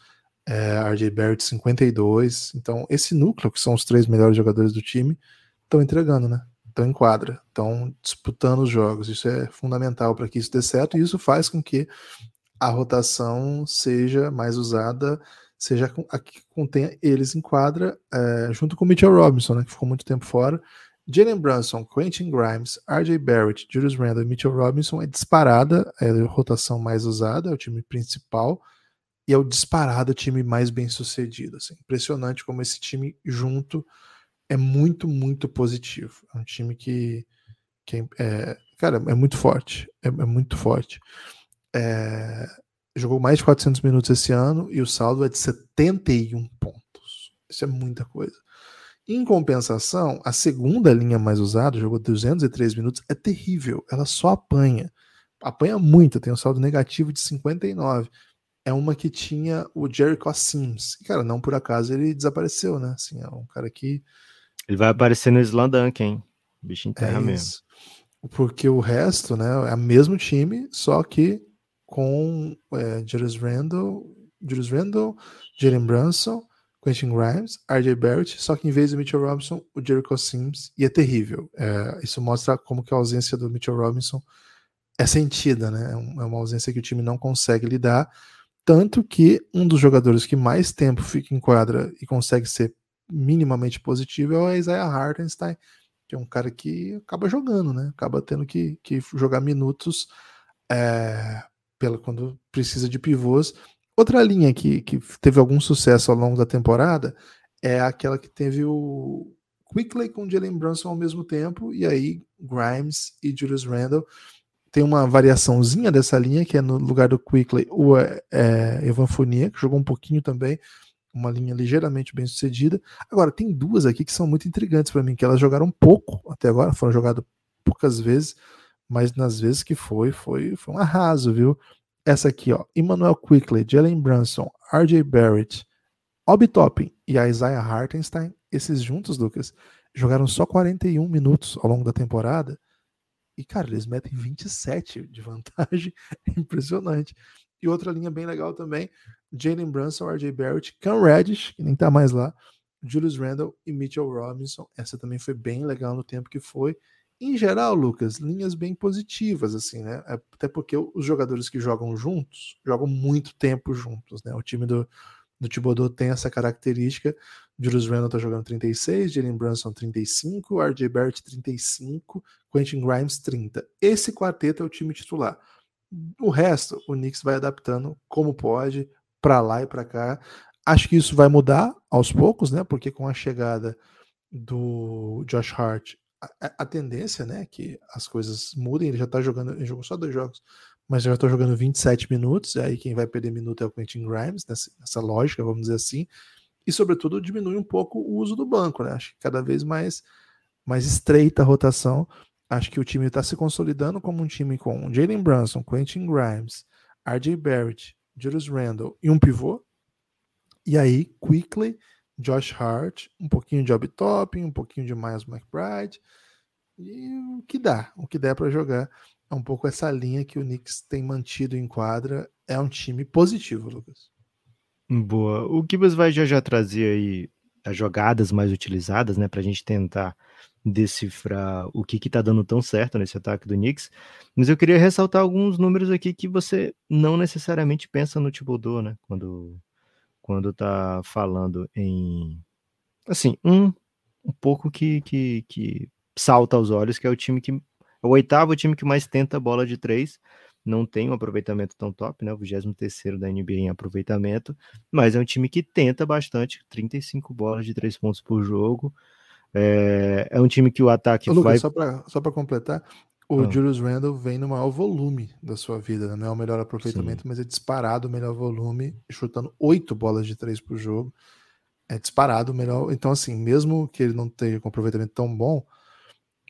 é, RJ Barrett 52. Então, esse núcleo, que são os três melhores jogadores do time, estão entregando, né? Estão em quadra, estão disputando os jogos. Isso é fundamental para que isso dê certo e isso faz com que a rotação seja mais usada, seja a que contenha eles em quadra, é, junto com Mitchell Robinson, né, que ficou muito tempo fora. Jalen Brunson, Quentin Grimes, RJ Barrett, Julius Randle e Mitchell Robinson é disparada, é a rotação mais usada, é o time principal e é o disparado time mais bem sucedido. Assim. Impressionante como esse time junto é muito, muito positivo. É um time que, que é, é cara, é muito forte. É, é muito forte. É, jogou mais de 400 minutos esse ano e o saldo é de 71 pontos. Isso é muita coisa. Em compensação, a segunda linha mais usada, jogou 203 minutos, é terrível. Ela só apanha. Apanha muito, tem um saldo negativo de 59. É uma que tinha o Jericho Sims. E, cara, não por acaso ele desapareceu, né? Assim, é um cara que. Ele vai aparecer no Slandunk, hein? Bicho em terra é mesmo. Porque o resto, né, é o mesmo time, só que com é, Julius Randle, Julius Randle, Jalen Brunson, Quentin Grimes, RJ Barrett, só que em vez do Mitchell Robinson, o Jericho Sims, e é terrível. É, isso mostra como que a ausência do Mitchell Robinson é sentida, né? É, é uma ausência que o time não consegue lidar, tanto que um dos jogadores que mais tempo fica em quadra e consegue ser minimamente positivo é o Isaiah Hartenstein, que é um cara que acaba jogando, né? Acaba tendo que, que jogar minutos é, pela, quando precisa de pivôs Outra linha que, que teve algum sucesso ao longo da temporada é aquela que teve o Quickley com Jalen Brunson ao mesmo tempo, e aí Grimes e Julius Randle. Tem uma variaçãozinha dessa linha, que é no lugar do Quickley o é, Evan Fournier, que jogou um pouquinho também, uma linha ligeiramente bem sucedida. Agora, tem duas aqui que são muito intrigantes para mim, que elas jogaram pouco até agora, foram jogadas poucas vezes, mas nas vezes que foi, foi, foi um arraso, viu? essa aqui, ó, Emmanuel Quickley, Jalen Brunson, RJ Barrett, Obi Toppin e Isaiah Hartenstein, esses juntos, Lucas, jogaram só 41 minutos ao longo da temporada. E, cara, eles metem 27 de vantagem. *laughs* É impressionante. E outra linha bem legal também: Jalen Brunson, RJ Barrett, Cam Reddish, que nem tá mais lá, Julius Randle e Mitchell Robinson. Essa também foi bem legal no tempo que foi. Em geral, Lucas, linhas bem positivas, assim, né? É, até porque os jogadores que jogam juntos jogam muito tempo juntos, né? O time do, do Thibodeau tem essa característica. Julius Randle tá jogando 36, Jalen Brunson 35, RJ Barrett 35, Quentin Grimes 30. Esse quarteto é o time titular. O resto, o Knicks vai adaptando como pode, para lá e para cá. Acho que isso vai mudar aos poucos, né? Porque com a chegada do Josh Hart a, a, tendência, né, que as coisas mudem. Ele já tá jogando, ele jogou só dois jogos, mas já tá jogando 27 minutos. Aí quem vai perder minuto é o Quentin Grimes, nessa, nessa lógica, vamos dizer assim. E, sobretudo, diminui um pouco o uso do banco, né? Acho que cada vez mais, mais estreita a rotação. Acho que o time está se consolidando como um time com Jalen Brunson, Quentin Grimes, RJ Barrett, Julius Randle e um pivô. E aí, quickly Josh Hart, um pouquinho de Obi Toppin, um pouquinho de Miles McBride, e o que dá, o que der para jogar. É um pouco essa linha que o Knicks tem mantido em quadra. É um time positivo, Lucas. Boa. O Gibbs vai já, já trazer aí as jogadas mais utilizadas, né, para a gente tentar decifrar o que está dando tão certo nesse ataque do Knicks. Mas eu queria ressaltar alguns números aqui que você não necessariamente pensa no Thibodeau, né, quando quando tá falando em assim, um um pouco que, que, que salta aos olhos, que é o time que é o oitavo time que mais tenta bola de três, não tem um aproveitamento tão top, né? O 23 da NBA em aproveitamento, mas é um time que tenta bastante, 35 bolas de três pontos por jogo. É, é um time que o ataque Ô, Lucas, vai. Só para completar, o ah. Julius Randle vem no maior volume da sua vida, né? não é o melhor aproveitamento, Sim. mas é disparado o melhor volume, chutando oito bolas de três por jogo. É disparado o melhor. Então, assim, mesmo que ele não tenha um aproveitamento tão bom,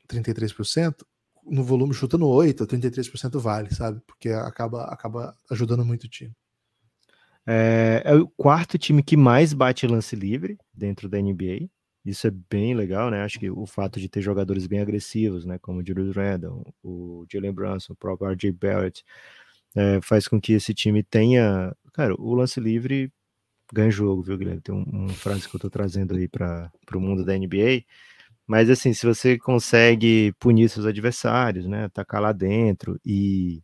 33%, no volume chutando 8, 33% vale, sabe? Porque acaba, acaba ajudando muito o time. É, é o quarto time que mais bate lance livre dentro da NBA. Isso é bem legal, né? Acho que o fato de ter jogadores bem agressivos, né? Como o Julius Randle, o Jalen Brunson, o próprio RJ Barrett, é, faz com que esse time tenha. Cara, o lance livre ganha jogo, viu, Guilherme? Tem um, um frase que eu tô trazendo aí para o mundo da NBA. Mas assim, se você consegue punir seus adversários, né? Atacar lá dentro e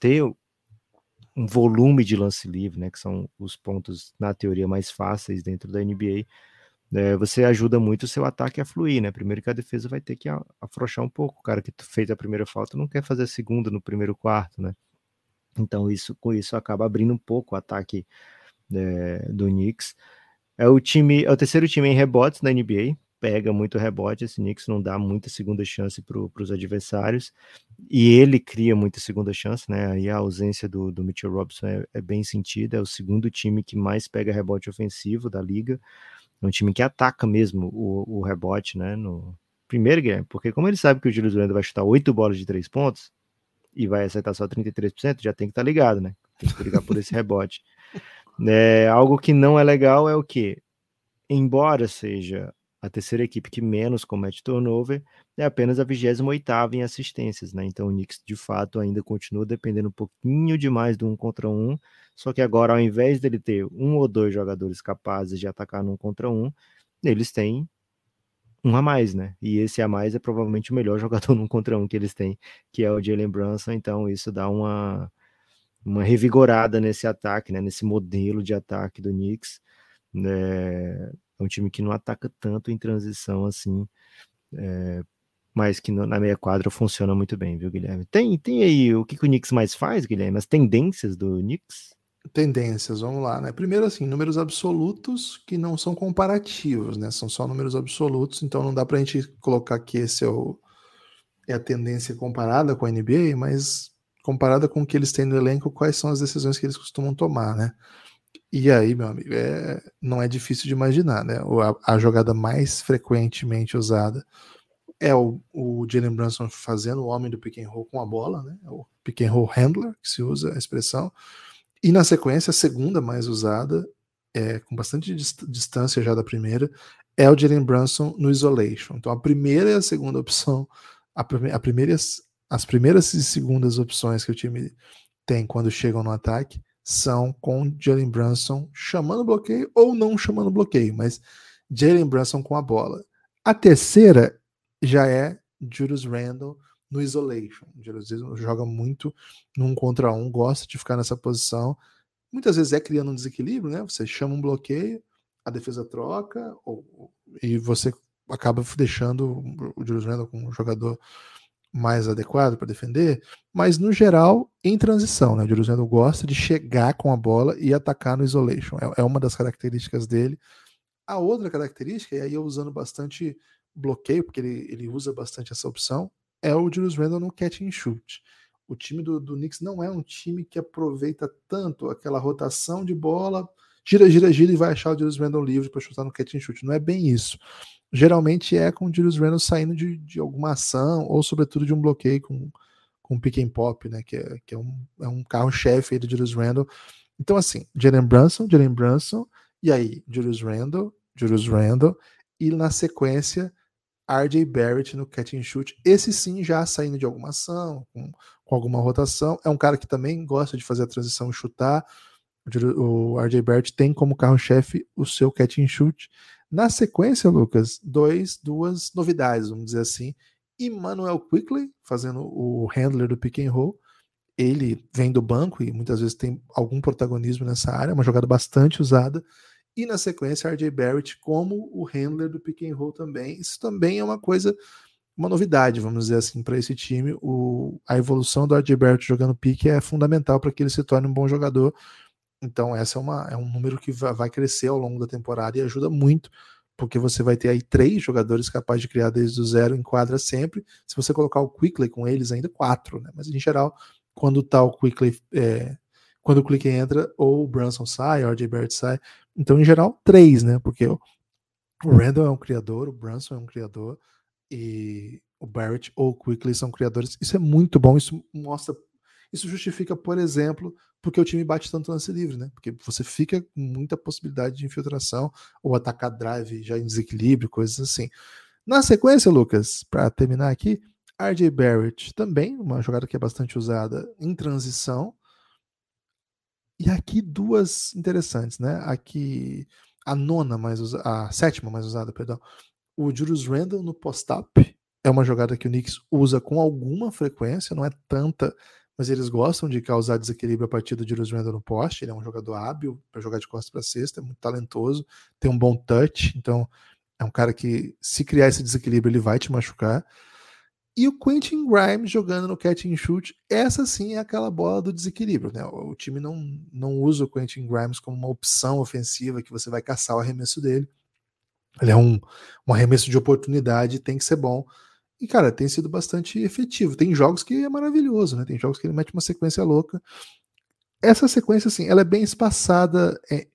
ter um volume de lance livre, né, que são os pontos, na teoria, mais fáceis dentro da NBA, é, você ajuda muito o seu ataque a fluir, né? Primeiro que a defesa vai ter que afrouxar um pouco. O cara que fez a primeira falta não quer fazer a segunda no primeiro quarto, né? Então, isso, com isso, acaba abrindo um pouco o ataque é, do Knicks. É o time, é o terceiro time em rebotes da NBA, pega muito rebote, esse Knicks não dá muita segunda chance para os adversários, e ele cria muita segunda chance, né? Aí a ausência do, do Mitchell Robinson é, é bem sentida, é o segundo time que mais pega rebote ofensivo da liga, é um time que ataca mesmo o, o rebote, né? No primeiro game, porque como ele sabe que o Julius Randle vai chutar oito bolas de três pontos e vai acertar só 33%, já tem que estar tá ligado, né? Tem que brigar por esse *laughs* rebote. É, algo que não é legal é o que, embora seja a terceira equipe que menos comete turnover, é apenas a 28 em assistências, né? Então o Knicks de fato ainda continua dependendo um pouquinho demais do um contra um, só que agora ao invés dele ter um ou dois jogadores capazes de atacar num contra um, eles têm um a mais, né? E esse a mais é provavelmente o melhor *laughs* jogador num contra um que eles têm, que é o Jalen Brunson, então isso dá uma uma revigorada nesse ataque, né, nesse modelo de ataque do Knicks. É, é um time que não ataca tanto em transição assim, é, mas que na meia quadra funciona muito bem, viu, Guilherme? Tem, tem aí o que, que o Knicks mais faz, Guilherme? As tendências do Knicks? Tendências, vamos lá, né? Primeiro, assim, números absolutos que não são comparativos, né? São só números absolutos, então não dá pra gente colocar que esse é, o, é a tendência comparada com a NBA, mas comparada com o que eles têm no elenco, quais são as decisões que eles costumam tomar, né? E aí, meu amigo, é, não é difícil de imaginar, né? A, a jogada mais frequentemente usada é o, o Jalen Brunson fazendo o homem do pick and roll com a bola, né? O pick and roll handler, que se usa a expressão. E na sequência, a segunda mais usada, é, com bastante dist distância já da primeira, é o Jalen Brunson no isolation. Então a primeira e a segunda opção, a, prime a primeira as primeiras e segundas opções que o time tem quando chegam no ataque são com Jalen Brunson chamando bloqueio ou não chamando bloqueio, mas Jalen Brunson com a bola. A terceira já é Julius Randle no isolation. Julius joga muito num contra um, gosta de ficar nessa posição. Muitas vezes é criando um desequilíbrio, né? Você chama um bloqueio, a defesa troca, ou, e você acaba deixando o Julius Randle com um jogador mais adequado para defender, mas no geral em transição, né? O Jerusalém gosta de chegar com a bola e atacar no isolation, é, é, uma das características dele. A outra característica, e aí eu usando bastante bloqueio, porque ele, ele usa bastante essa opção, é o Julius Randle no catch and shoot. O time do, do Knicks não é um time que aproveita tanto aquela rotação de bola, gira, gira, gira e vai achar o Julius Randle livre para chutar no catch and shoot. Não é bem isso geralmente é com o Julius Randle saindo de, de alguma ação ou sobretudo de um bloqueio com, com pick and pop, né, que é, que é um, é um carro-chefe do Julius Randle. Então assim, Jalen Brunson, Jalen Brunson, e aí Julius Randle, Julius Randle, e na sequência RJ Barrett no catch and shoot, esse sim já saindo de alguma ação, com, com alguma rotação, é um cara que também gosta de fazer a transição e chutar, o RJ Barrett tem como carro-chefe o seu catch and shoot, na sequência, Lucas, dois, duas novidades, vamos dizer assim. Emmanuel Quickly, fazendo o handler do pick and roll. Ele vem do banco e muitas vezes tem algum protagonismo nessa área, uma jogada bastante usada. E na sequência, RJ Barrett como o handler do pick and roll também. Isso também é uma coisa, uma novidade, vamos dizer assim, para esse time. O, a evolução do RJ Barrett jogando pick é fundamental para que ele se torne um bom jogador então, essa é, uma, é um número que vai crescer ao longo da temporada e ajuda muito, porque você vai ter aí três jogadores capazes de criar desde o zero em quadra sempre. Se você colocar o Quickly com eles, ainda quatro, né? Mas em geral, quando tá o Quickly, é, quando o Quickly entra, ou o Brunson sai, ou o RJ Barrett sai. Então, em geral, três, né? Porque o, o Randall é um criador, o Brunson é um criador, e o Barrett ou o Quickly são criadores. Isso é muito bom, isso mostra isso justifica, por exemplo, porque o time bate tanto lance livre, né? Porque você fica com muita possibilidade de infiltração ou atacar drive já em desequilíbrio, coisas assim. Na sequência, Lucas, para terminar aqui, RJ Barrett também, uma jogada que é bastante usada em transição. E aqui duas interessantes, né? Aqui a nona mais usada, a sétima mais usada, perdão. O Julius Randle no post-up é uma jogada que o Knicks usa com alguma frequência, não é tanta mas eles gostam de causar desequilíbrio a partir do Julius Randle no poste. Ele é um jogador hábil para jogar de costas para cesta, é muito talentoso, tem um bom touch, então é um cara que, se criar esse desequilíbrio, ele vai te machucar. E o Quentin Grimes jogando no catch and shoot, essa sim é aquela bola do desequilíbrio, né? O time não, não usa o Quentin Grimes como uma opção ofensiva que você vai caçar o arremesso dele. Ele é um, um arremesso de oportunidade, tem que ser bom. E, cara, tem sido bastante efetivo. Tem jogos que é maravilhoso, né? Tem jogos que ele mete uma sequência louca. Essa sequência, assim, ela é bem espaçada. É...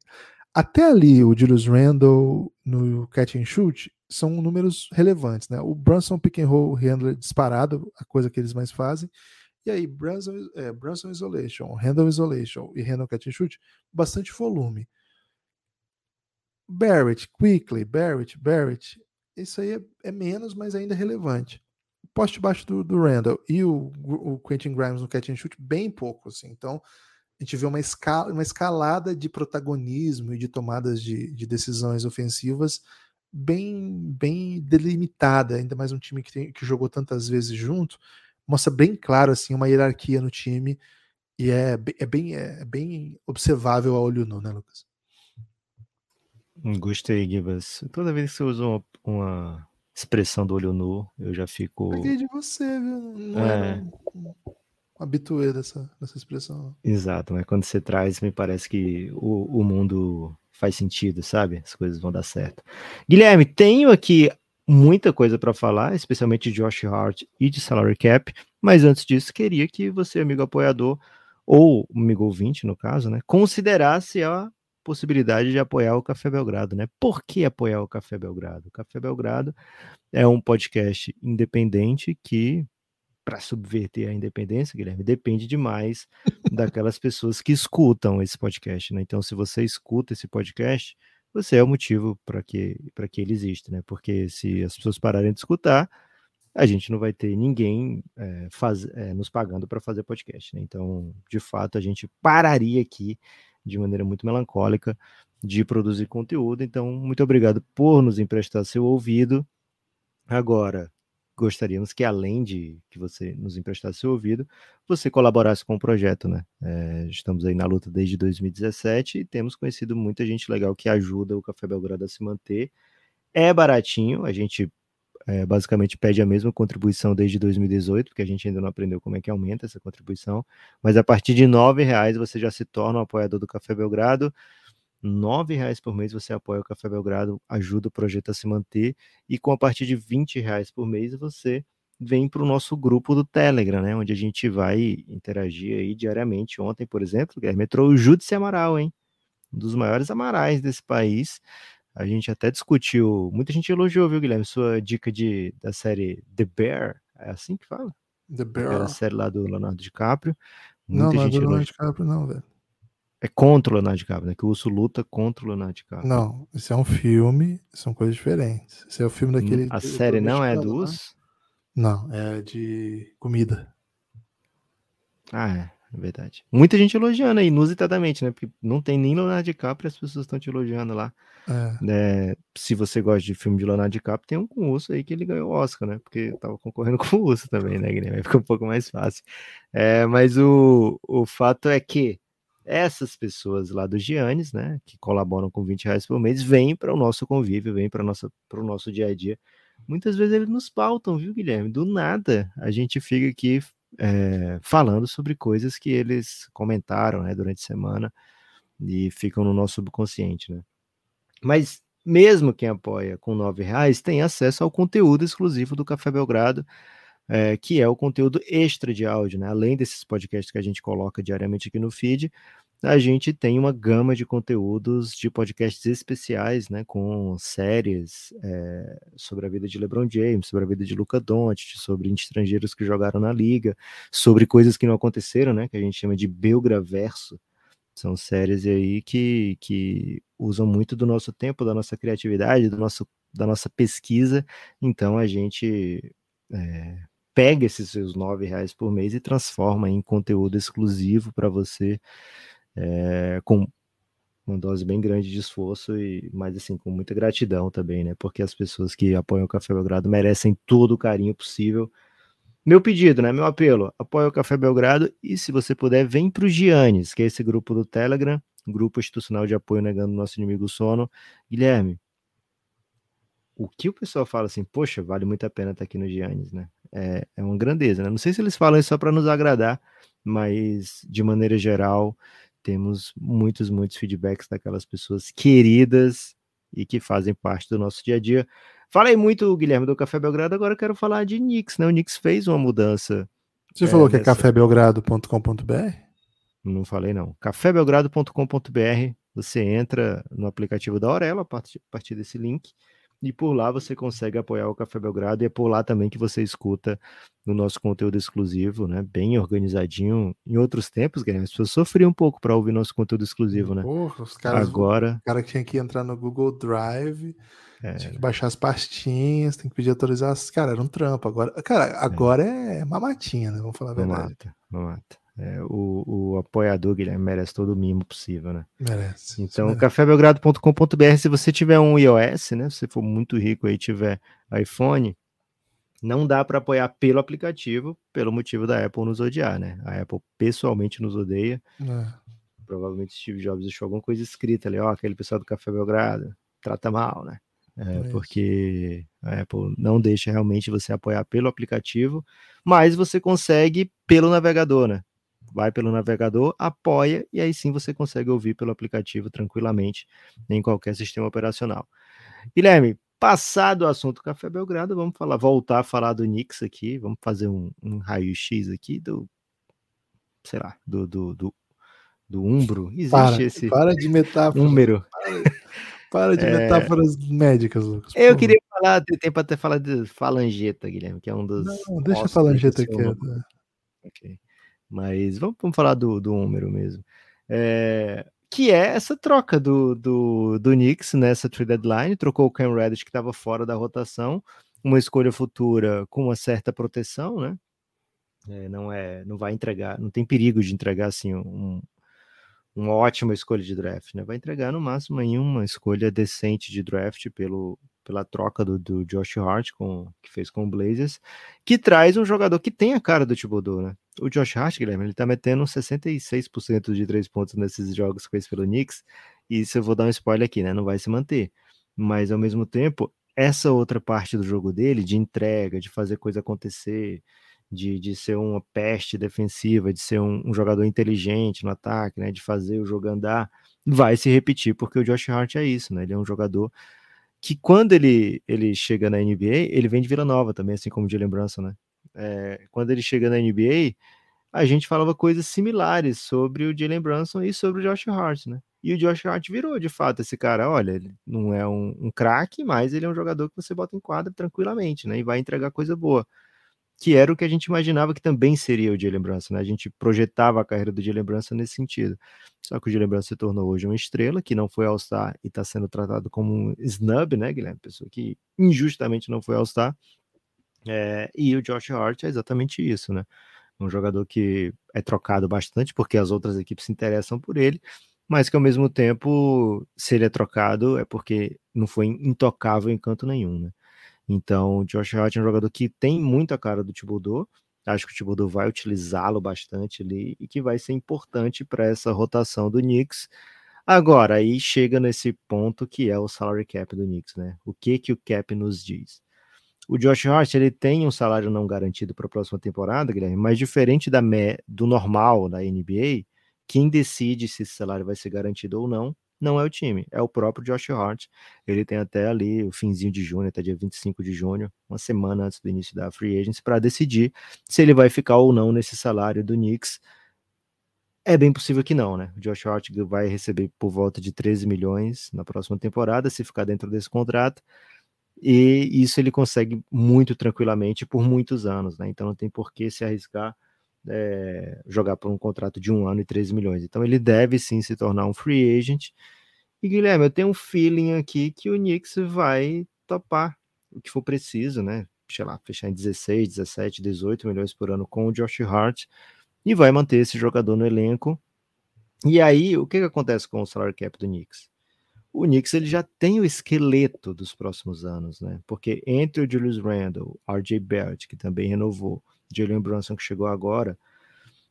Até ali, o Julius Randle no catch and shoot são números relevantes, né? O Brunson pick and roll handler disparado, a coisa que eles mais fazem. E aí, Brunson, é, Brunson isolation, handle isolation e handle catch and shoot, bastante volume. Barrett, Quickly, Barrett, Barrett, isso aí é, é menos, mas ainda relevante. Poste baixo do, do Randall e o, o Quentin Grimes no catch and shoot, bem pouco, assim. Então, a gente vê uma, escala, uma escalada de protagonismo e de tomadas de, de decisões ofensivas bem, bem delimitada, ainda mais um time que, tem, que jogou tantas vezes junto, mostra bem claro assim uma hierarquia no time e é, é, bem, é bem observável a olho nu, né, Lucas? Gostei, Gibas. Toda vez que você usa uma, uma expressão do olho nu, eu já fico. Peguei de você, viu? Não é. um, habituê dessa, dessa expressão. Exato, mas quando você traz, me parece que o, o mundo faz sentido, sabe? As coisas vão dar certo. Guilherme, tenho aqui muita coisa para falar, especialmente de Josh Hart e de salary cap, mas antes disso, queria que você, amigo apoiador, ou amigo ouvinte, no caso, né, considerasse a possibilidade de apoiar o Café Belgrado, né? Por que apoiar o Café Belgrado? O Café Belgrado é um podcast independente que, para subverter a independência, Guilherme, depende demais daquelas pessoas que escutam esse podcast, né? Então, se você escuta esse podcast, você é o motivo para que, que ele exista, né? Porque se as pessoas pararem de escutar, a gente não vai ter ninguém é, faz, é, nos pagando para fazer podcast, né? Então, de fato, a gente pararia aqui de maneira muito melancólica de produzir conteúdo. Então, muito obrigado por nos emprestar seu ouvido. Agora, gostaríamos que, além de que você nos emprestasse seu ouvido, você colaborasse com o projeto, né? É, estamos aí na luta desde 2017 e temos conhecido muita gente legal que ajuda o Café Belgrado a se manter. É baratinho, a gente é, basicamente pede a mesma contribuição desde 2018, porque a gente ainda não aprendeu como é que aumenta essa contribuição, mas a partir de R$ reais você já se torna um apoiador do Café Belgrado, R$ reais por mês você apoia o Café Belgrado, ajuda o projeto a se manter, e com a partir de R$ reais por mês você vem para o nosso grupo do Telegram, né, onde a gente vai interagir aí diariamente. Ontem, por exemplo, Guilherme, entrou o Júdice Amaral, hein? Um dos maiores amarais desse país. A gente até discutiu, muita gente elogiou, viu, Guilherme, sua dica de, da série The Bear, é assim que fala? The Bear. a série lá do Leonardo DiCaprio. Muita não, não é do Leonardo DiCaprio, não, velho. É contra o Leonardo DiCaprio, né? Que o urso luta contra o Leonardo DiCaprio. Não, isso é um filme, são coisas diferentes. Esse é o filme daquele. A série não é do urso? Não, é de comida. Ah, é. É verdade. Muita gente elogiando aí, inusitadamente, né? Porque não tem nem Leonardo DiCaprio e as pessoas estão te elogiando lá. É. É, se você gosta de filme de Leonardo DiCaprio, tem um com o Urso aí que ele ganhou o Oscar, né? Porque tava concorrendo *laughs* com o Urso também, né, Guilherme? Aí fica um pouco mais fácil. É, mas o, o fato é que essas pessoas lá do Giannis, né, que colaboram com 20 reais por mês, vêm para o nosso convívio, vêm para o nosso dia a dia. Muitas vezes eles nos pautam, viu, Guilherme? Do nada a gente fica aqui é, falando sobre coisas que eles comentaram né, durante a semana e ficam no nosso subconsciente, né? Mas mesmo quem apoia com nove reais tem acesso ao conteúdo exclusivo do Café Belgrado, é, que é o conteúdo extra de áudio, né? Além desses podcasts que a gente coloca diariamente aqui no feed, a gente tem uma gama de conteúdos de podcasts especiais, né, com séries é, sobre a vida de LeBron James, sobre a vida de Luca Doncic, sobre estrangeiros que jogaram na liga, sobre coisas que não aconteceram, né, que a gente chama de Belgraverso. São séries aí que, que usam muito do nosso tempo, da nossa criatividade, do nosso, da nossa pesquisa. Então a gente é, pega esses seus nove reais por mês e transforma em conteúdo exclusivo para você é, com uma dose bem grande de esforço e mas assim com muita gratidão também, né? Porque as pessoas que apoiam o Café Belgrado merecem todo o carinho possível meu pedido, né? Meu apelo, apoia o Café Belgrado e se você puder, vem para o Giannis, que é esse grupo do Telegram, grupo institucional de apoio negando nosso inimigo sono. Guilherme, o que o pessoal fala assim, poxa, vale muito a pena estar aqui no Giannis, né? É, é uma grandeza, né? Não sei se eles falam isso só para nos agradar, mas de maneira geral, temos muitos, muitos feedbacks daquelas pessoas queridas e que fazem parte do nosso dia a dia. Falei muito, Guilherme, do Café Belgrado, agora quero falar de Nix, né? O Nix fez uma mudança. Você é, falou que é cafébelgrado.com.br? Não falei, não. cafébelgrado.com.br. Você entra no aplicativo da Aurela a partir, a partir desse link e por lá você consegue apoiar o Café Belgrado e é por lá também que você escuta o nosso conteúdo exclusivo, né? Bem organizadinho. Em outros tempos, Guilherme, as pessoas sofriam um pouco para ouvir nosso conteúdo exclusivo, né? Porra, os caras. Agora. O cara tinha que entrar no Google Drive, é... tinha que baixar as pastinhas, tem que pedir autorização. Cara, era um trampo. Agora, cara, agora é, é mamatinha, né? Vamos falar a verdade. Mamata, mamata. É, o, o apoiador, Guilherme, merece todo o mimo possível, né? Merece. Então, cafébelgrado.com.br, se você tiver um iOS, né? Se você for muito rico aí tiver iPhone, não dá para apoiar pelo aplicativo, pelo motivo da Apple nos odiar, né? A Apple pessoalmente nos odeia. É. Provavelmente Steve Jobs deixou alguma coisa escrita ali, ó, aquele pessoal do Café Belgrado trata mal, né? É, é porque a Apple não deixa realmente você apoiar pelo aplicativo, mas você consegue pelo navegador, né? Vai pelo navegador, apoia e aí sim você consegue ouvir pelo aplicativo tranquilamente em qualquer sistema operacional. Guilherme, passado o assunto Café Belgrado, vamos falar, voltar a falar do Nix aqui, vamos fazer um, um raio-x aqui do, sei lá, do, do, do, do Umbro. Existe para, esse para de metáfora. Número. Para, *laughs* para de é... metáforas médicas, Lucas. Eu queria falar, ter tempo até falar de falangeta, Guilherme, que é um dos. Não, deixa a falangeta aqui. Ok. Mas vamos, vamos falar do, do mesmo. É, que é essa troca do, do, do Knicks nessa trade deadline, trocou o Cam Reddish que estava fora da rotação, uma escolha futura com uma certa proteção, né? É, não é, não vai entregar, não tem perigo de entregar assim um, uma ótima escolha de draft, né? Vai entregar no máximo aí uma escolha decente de draft pelo, pela troca do, do Josh Hart com, que fez com o Blazers, que traz um jogador que tem a cara do Thibodeau, né? O Josh Hart, Guilherme, ele tá metendo 66% de três pontos nesses jogos que fez pelo Knicks, e isso eu vou dar um spoiler aqui, né? Não vai se manter. Mas ao mesmo tempo, essa outra parte do jogo dele, de entrega, de fazer coisa acontecer, de, de ser uma peste defensiva, de ser um, um jogador inteligente no ataque, né? De fazer o jogo andar, vai se repetir, porque o Josh Hart é isso, né? Ele é um jogador que quando ele, ele chega na NBA, ele vem de Vila Nova também, assim como de lembrança, né? É, quando ele chega na NBA, a gente falava coisas similares sobre o Jalen Brunson e sobre o Josh Hart, né? E o Josh Hart virou, de fato, esse cara, olha, ele não é um, um craque, mas ele é um jogador que você bota em quadra tranquilamente, né? E vai entregar coisa boa que era o que a gente imaginava que também seria o Jalen Brunson, né? A gente projetava a carreira do Jalen Brunson nesse sentido. Só que o Jalen Brunson se tornou hoje uma estrela, que não foi All-Star e está sendo tratado como um snub, né, Guilherme? Pessoa que injustamente não foi All-Star. É, e o Josh Hart é exatamente isso, né? Um jogador que é trocado bastante porque as outras equipes se interessam por ele, mas que ao mesmo tempo, se ele é trocado, é porque não foi intocável em canto nenhum, né? Então, o Josh Hart é um jogador que tem muita cara do Thibodeau. Acho que o Thibodeau vai utilizá-lo bastante ali e que vai ser importante para essa rotação do Knicks. Agora, aí chega nesse ponto que é o salary cap do Knicks, né? O que que o cap nos diz? O Josh Hart, ele tem um salário não garantido para a próxima temporada, Guilherme, mas diferente da do normal da NBA, quem decide se esse salário vai ser garantido ou não não é o time, é o próprio Josh Hart. Ele tem até ali o finzinho de junho, até dia 25 de junho, uma semana antes do início da free agency, para decidir se ele vai ficar ou não nesse salário do Knicks. É bem possível que não, né? O Josh Hart vai receber por volta de 13 milhões na próxima temporada, se ficar dentro desse contrato. E isso ele consegue muito tranquilamente por muitos anos, né? Então não tem por que se arriscar é, jogar por um contrato de um ano e 13 milhões. Então ele deve sim se tornar um free agent. E Guilherme, eu tenho um feeling aqui que o Knicks vai topar o que for preciso, né? Sei lá, fechar em 16, 17, 18 milhões por ano com o Josh Hart e vai manter esse jogador no elenco. E aí, o que, que acontece com o salary cap do Knicks? O Knicks ele já tem o esqueleto dos próximos anos, né? Porque entre o Julius Randle, RJ Barrett, que também renovou, Jalen Brunson que chegou agora,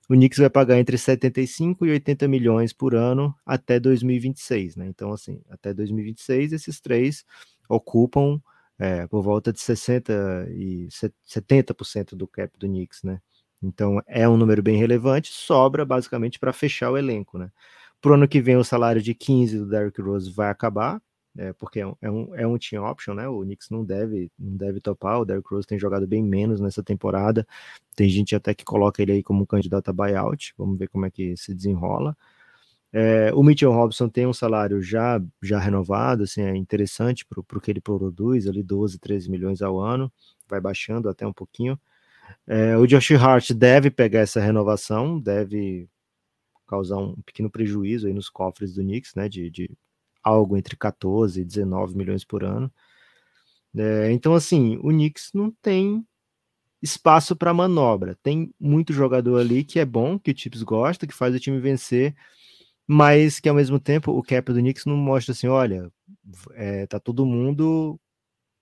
o Knicks vai pagar entre 75 e 80 milhões por ano até 2026, né? Então, assim, até 2026, esses três ocupam é, por volta de 60 e 70% do cap do Knicks, né? Então, é um número bem relevante, sobra basicamente para fechar o elenco, né? Pro ano que vem, o salário de 15 do Derrick Rose vai acabar, é, porque é um, é, um, é um team option, né? O Knicks não deve, não deve topar. O Derrick Rose tem jogado bem menos nessa temporada. Tem gente até que coloca ele aí como candidato a buyout. Vamos ver como é que se desenrola. É, o Mitchell Robson tem um salário já, já renovado, assim, é interessante para o que ele produz, ali 12, 13 milhões ao ano, vai baixando até um pouquinho. É, o Josh Hart deve pegar essa renovação, deve causar um pequeno prejuízo aí nos cofres do Knicks, né, de, de algo entre 14 e 19 milhões por ano. É, então, assim, o Knicks não tem espaço para manobra. Tem muito jogador ali que é bom, que o Chips gosta, que faz o time vencer, mas que ao mesmo tempo o cap do Knicks não mostra assim, olha, é, tá todo mundo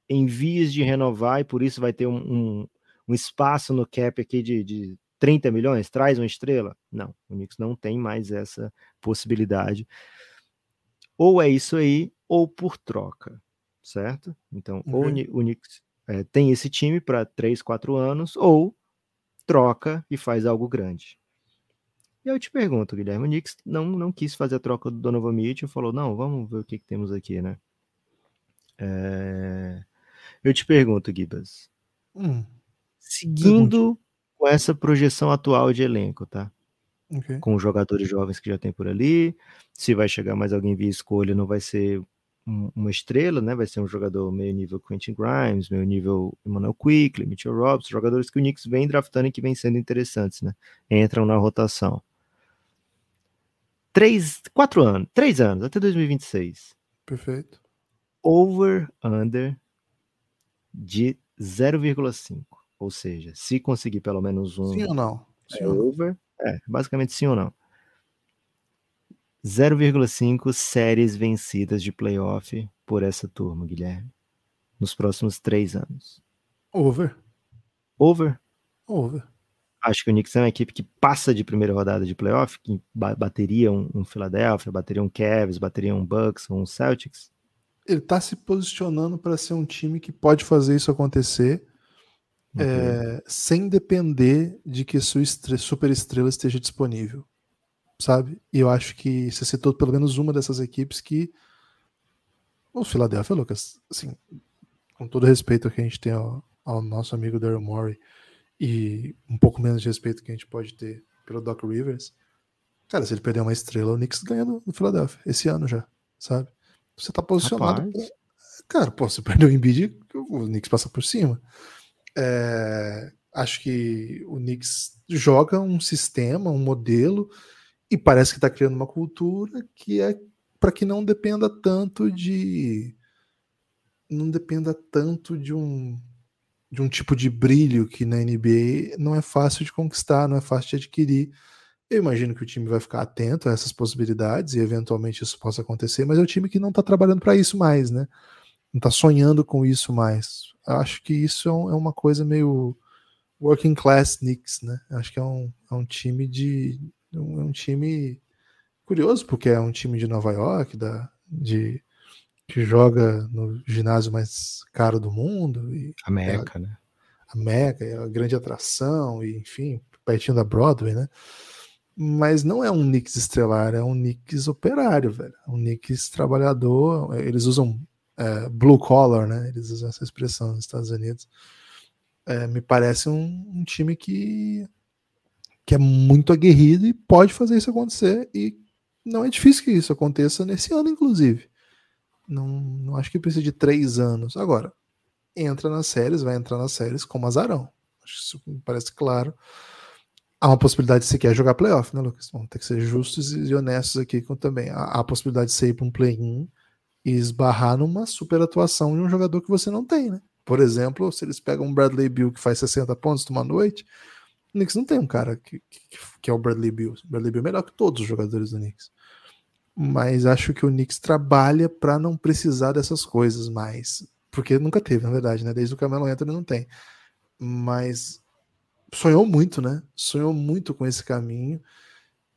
em vias de renovar e por isso vai ter um, um, um espaço no cap aqui de, de 30 milhões, traz uma estrela. Não, o Knicks não tem mais essa possibilidade. Ou é isso aí, ou por troca, certo? Então, uhum. ou o Knicks é, tem esse time para 3, 4 anos, ou troca e faz algo grande. E eu te pergunto, Guilherme, o Knicks não, não quis fazer a troca do Donovan Mitchell, falou, não, vamos ver o que, que temos aqui, né? É... Eu te pergunto, Gibas, hum, seguindo. Com essa projeção atual de elenco, tá? Okay. Com os jogadores jovens que já tem por ali. Se vai chegar mais alguém via escolha, não vai ser uma estrela, né? Vai ser um jogador meio nível Quentin Grimes, meio nível Emmanuel Quickly, Mitchell Robson, jogadores que o Knicks vem draftando e que vem sendo interessantes, né? Entram na rotação. Três, quatro anos, três anos, até 2026. Perfeito. Over, under de 0,5. Ou seja, se conseguir pelo menos um. Sim ou não? Sim é over. É, basicamente sim ou não. 0,5 séries vencidas de playoff por essa turma, Guilherme. Nos próximos três anos. Over. Over? Over. Acho que o Knicks é uma equipe que passa de primeira rodada de playoff, que bateria um, um Philadelphia, bateria um Cavs, bateria um Bucks, um Celtics. Ele tá se posicionando para ser um time que pode fazer isso acontecer é, sem depender de que sua estrela, super estrela esteja disponível, sabe? E eu acho que você citou pelo menos uma dessas equipes que o Philadelphia, Lucas, assim, com todo respeito que a gente tem ao, ao nosso amigo Daryl Morey e um pouco menos de respeito que a gente pode ter pelo Doc Rivers, cara, se ele perder uma estrela, o Knicks ganha no, no Philadelphia esse ano já, sabe? Você tá posicionado. Pra... Cara, pô, você perdeu o Embiid, o Knicks passa por cima. É, acho que o Knicks joga um sistema, um modelo, e parece que está criando uma cultura que é para que não dependa tanto de. Não dependa tanto de um, de um tipo de brilho que na NBA não é fácil de conquistar, não é fácil de adquirir. Eu imagino que o time vai ficar atento a essas possibilidades e eventualmente isso possa acontecer, mas é o time que não está trabalhando para isso mais, né? Não está sonhando com isso mais acho que isso é, é, uma coisa meio working class Knicks, né? Acho que é um, é um time de um, é um time curioso porque é um time de Nova York, da, de que joga no ginásio mais caro do mundo e a Meca, é, né? A Meca é a grande atração e enfim pertinho da Broadway, né? Mas não é um Knicks estrelar, é um Knicks operário, velho. É um Knicks trabalhador. Eles usam é, blue collar, né? Eles usam essa expressão nos Estados Unidos. É, me parece um, um, time que, que é muito aguerrido e pode fazer isso acontecer. E não é difícil que isso aconteça nesse ano, inclusive. Não, não acho que precisa de três anos. Agora, entra nas séries, vai entrar nas séries como azarão. Acho que isso me parece claro. Há uma possibilidade de se quer jogar playoff, né, Lucas? Vamos ter que ser justos e honestos aqui com também. Há, a possibilidade de ser ir para um play-in e esbarrar numa super atuação de um jogador que você não tem, né? Por exemplo, se eles pegam um Bradley Bill que faz 60 pontos numa noite, o Knicks não tem um cara que, que, que é o Bradley Bill. O Bradley Bill é melhor que todos os jogadores do Knicks. Mas acho que o Knicks trabalha para não precisar dessas coisas mais. Porque nunca teve, na verdade, né? Desde o Camelo Anthony não tem. Mas sonhou muito, né? Sonhou muito com esse caminho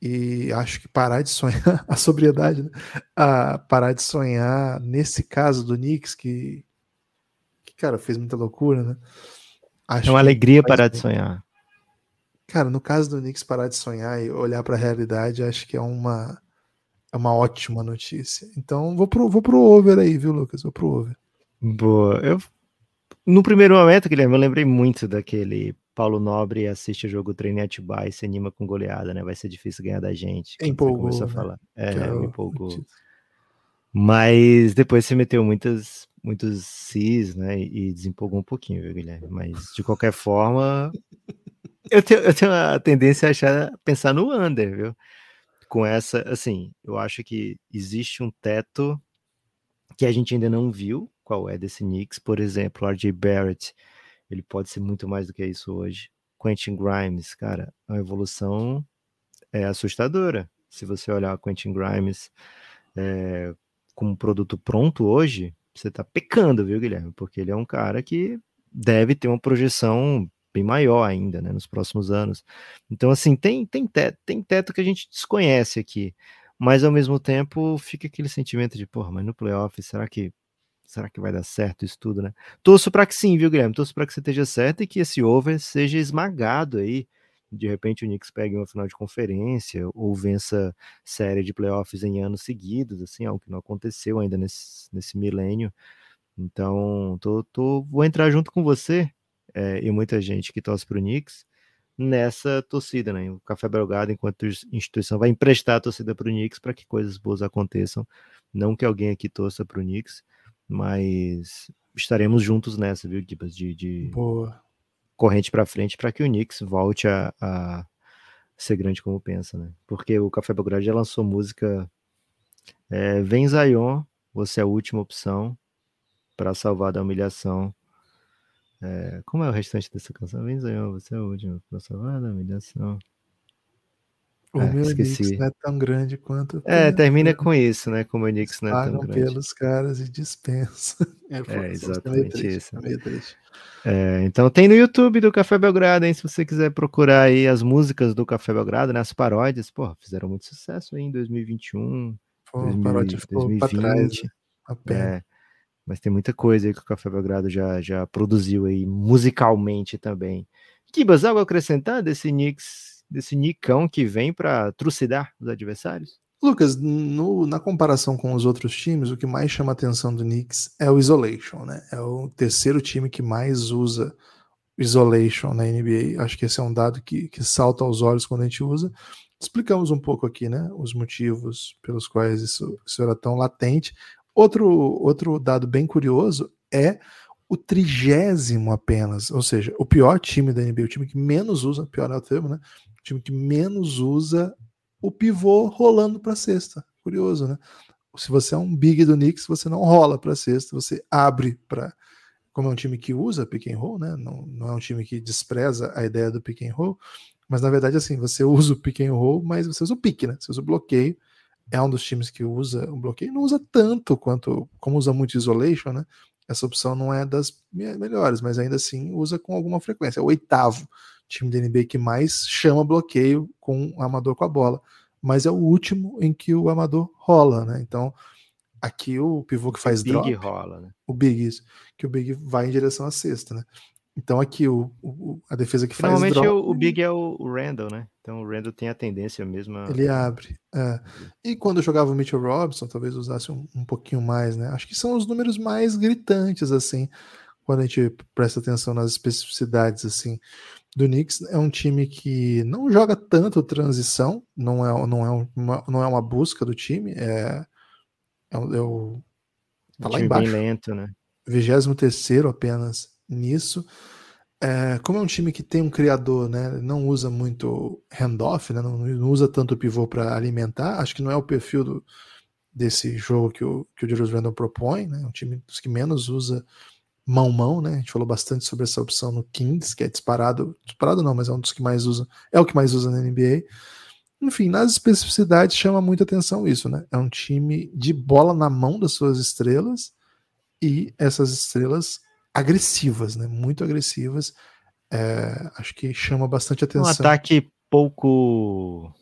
e acho que parar de sonhar, *laughs* a sobriedade, né? A parar de sonhar, nesse caso do Knicks, que, que cara, fez muita loucura, né? Acho é uma alegria parar bem. de sonhar. Cara, no caso do Knicks parar de sonhar e olhar para a realidade, acho que é uma, é uma ótima notícia. Então, vou pro, vou pro over aí, viu, Lucas? Vou pro over. Boa. Eu, no primeiro momento, Guilherme, eu lembrei muito daquele Paulo Nobre assiste o jogo treino em Atibaia e se anima com goleada, né? Vai ser difícil ganhar da gente. Empolgou. Começou a né? falar. É, é me empolgou. Mas depois você meteu muitas, muitos cis, né? E desempolgou um pouquinho, viu, Guilherme? Mas de qualquer forma, eu tenho, eu tenho a tendência a achar, pensar no under, viu? Com essa, assim, eu acho que existe um teto que a gente ainda não viu qual é desse Knicks, por exemplo, RJ Barrett ele pode ser muito mais do que isso hoje. Quentin Grimes, cara, a evolução é assustadora. Se você olhar Quentin Grimes é, como produto pronto hoje, você tá pecando, viu, Guilherme? Porque ele é um cara que deve ter uma projeção bem maior ainda, né, nos próximos anos. Então, assim, tem, tem, teto, tem teto que a gente desconhece aqui, mas ao mesmo tempo fica aquele sentimento de, porra, mas no playoff, será que será que vai dar certo isso tudo, né? Torço para que sim, viu, Guilherme? Torço para que você esteja certo e que esse over seja esmagado aí. De repente o Knicks pegue uma final de conferência ou vença série de playoffs em anos seguidos, assim, algo que não aconteceu ainda nesse, nesse milênio. Então, tô, tô, vou entrar junto com você é, e muita gente que torce para o Knicks nessa torcida, né? O Café Belgrado, enquanto instituição, vai emprestar a torcida para o Knicks para que coisas boas aconteçam. Não que alguém aqui torça para o Knicks, mas estaremos juntos nessa, viu, Gibas? De, de corrente para frente para que o Knicks volte a, a, ser grande como pensa, né? Porque o Café Belgrado já lançou música é, Vem Zion, você é a última opção para salvar da humilhação. É, como é o restante dessa canção? Vem Zion, você é a última para salvar da humilhação. O é, meu esqueci. não é tão grande quanto. É, termina com isso, né? Como o Nix não é tão grande. pelos caras e dispensa. *laughs* É, é exatamente isso. É, então tem no YouTube do Café Belgrado, hein? Se você quiser procurar aí as músicas do Café Belgrado, né? As paródias, pô, fizeram muito sucesso aí em 2021. Pô, 2000, paródia 2020. Trás, né? é, mas tem muita coisa aí que o Café Belgrado já, já produziu aí musicalmente também. Kibas, algo a acrescentar desse Nix desse Nicão que vem para trucidar os adversários? Lucas, no, na comparação com os outros times, o que mais chama a atenção do Knicks é o Isolation, né? É o terceiro time que mais usa Isolation na NBA. Acho que esse é um dado que, que salta aos olhos quando a gente usa. Explicamos um pouco aqui, né? Os motivos pelos quais isso, isso era tão latente. Outro, outro dado bem curioso é o trigésimo apenas, ou seja, o pior time da NBA, o time que menos usa, pior é o termo, né? Time que menos usa o pivô rolando para cesta. Curioso, né? Se você é um big do Knicks, você não rola para cesta, você abre para como é um time que usa pick and roll, né? Não, não é um time que despreza a ideia do pick and roll, mas na verdade assim, você usa o pick and roll, mas você usa o pick, né? Você usa o bloqueio. É um dos times que usa o bloqueio, não usa tanto quanto como usa muito isolation, né? Essa opção não é das melhores, mas ainda assim usa com alguma frequência. É o oitavo time da NBA que mais chama bloqueio com o amador com a bola, mas é o último em que o amador rola, né? Então, aqui o pivô que faz o Big drop, rola, né? O Big, isso, que o Big vai em direção à cesta, né? Então aqui o, o a defesa que faz Normalmente drop, o, o Big é o, o Randall, né? Então o Randall tem a tendência mesmo a... Ele abre. É. E quando jogava o Mitchell Robinson, talvez usasse um, um pouquinho mais, né? Acho que são os números mais gritantes, assim, quando a gente presta atenção nas especificidades, assim do Knicks é um time que não joga tanto transição, não é, não é, uma, não é uma busca do time, é, é, é o. Tá um lá embaixo. Bem lento, né? 23 apenas nisso. É, como é um time que tem um criador, né? Não usa muito handoff, né? Não, não usa tanto pivô para alimentar. Acho que não é o perfil do, desse jogo que o, que o Julius Randle propõe, né? Um time dos que menos usa mão-mão, né? A gente falou bastante sobre essa opção no Kings, que é disparado, disparado não, mas é um dos que mais usa, é o que mais usa na NBA. Enfim, nas especificidades chama muita atenção isso, né? É um time de bola na mão das suas estrelas e essas estrelas agressivas, né? Muito agressivas. é, acho que chama bastante atenção. Um ataque pouco.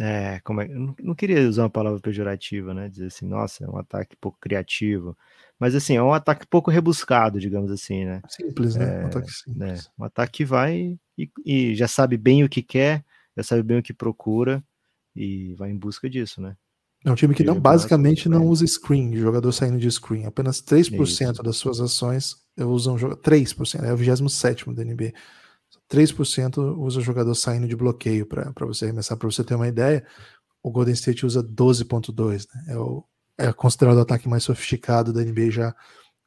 É, como é, não, não queria usar uma palavra pejorativa, né? Dizer assim, nossa, é um ataque pouco criativo. Mas assim, é um ataque pouco rebuscado, digamos assim, né? Simples, né? É, um ataque simples. né? Um ataque que vai e, e já sabe bem o que quer, já sabe bem o que procura e vai em busca disso, né? É um time que não, basicamente não usa screen, jogador saindo de screen. Apenas 3% das suas ações usam joga- 3%, é o 27 da NBA. 3% usa jogador saindo de bloqueio para você arremessar. Para você ter uma ideia, o Golden State usa 12,2, né? É, o, é considerado o ataque mais sofisticado da NBA já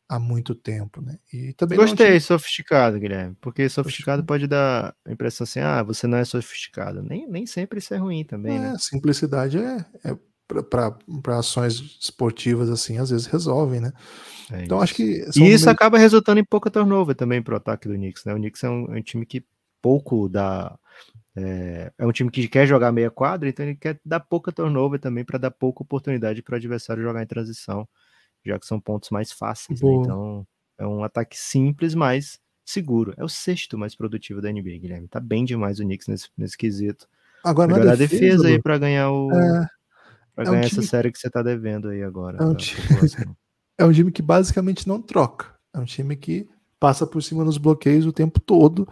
há muito tempo, né? E também é Gostei, time- sofisticado, Guilherme. Porque sofisticado pode dar a impressão assim, ah, você não é sofisticado. Nem, nem sempre isso é ruim também, né? É, simplicidade é, é para ações esportivas assim, às vezes resolvem, né? É Então acho que E isso acaba resultando em pouca turnover também pro ataque do Knicks, né? O Knicks é um, é um time que pouco dá. É, é um time que quer jogar meia quadra, então ele quer dar pouca turnover também para dar pouca oportunidade para o adversário jogar em transição, já que são pontos mais fáceis, né? Então é um ataque simples, mas seguro. É o sexto mais produtivo da NBA, Guilherme. Tá bem demais o Knicks nesse, nesse quesito. agora na Melhorar a defesa, aí Lu, para ganhar o. é, Pra é um ganhar time- essa série que você tá devendo aí agora. É um da time- *laughs* é um time que basicamente não troca. É um time que passa por cima nos bloqueios o tempo todo.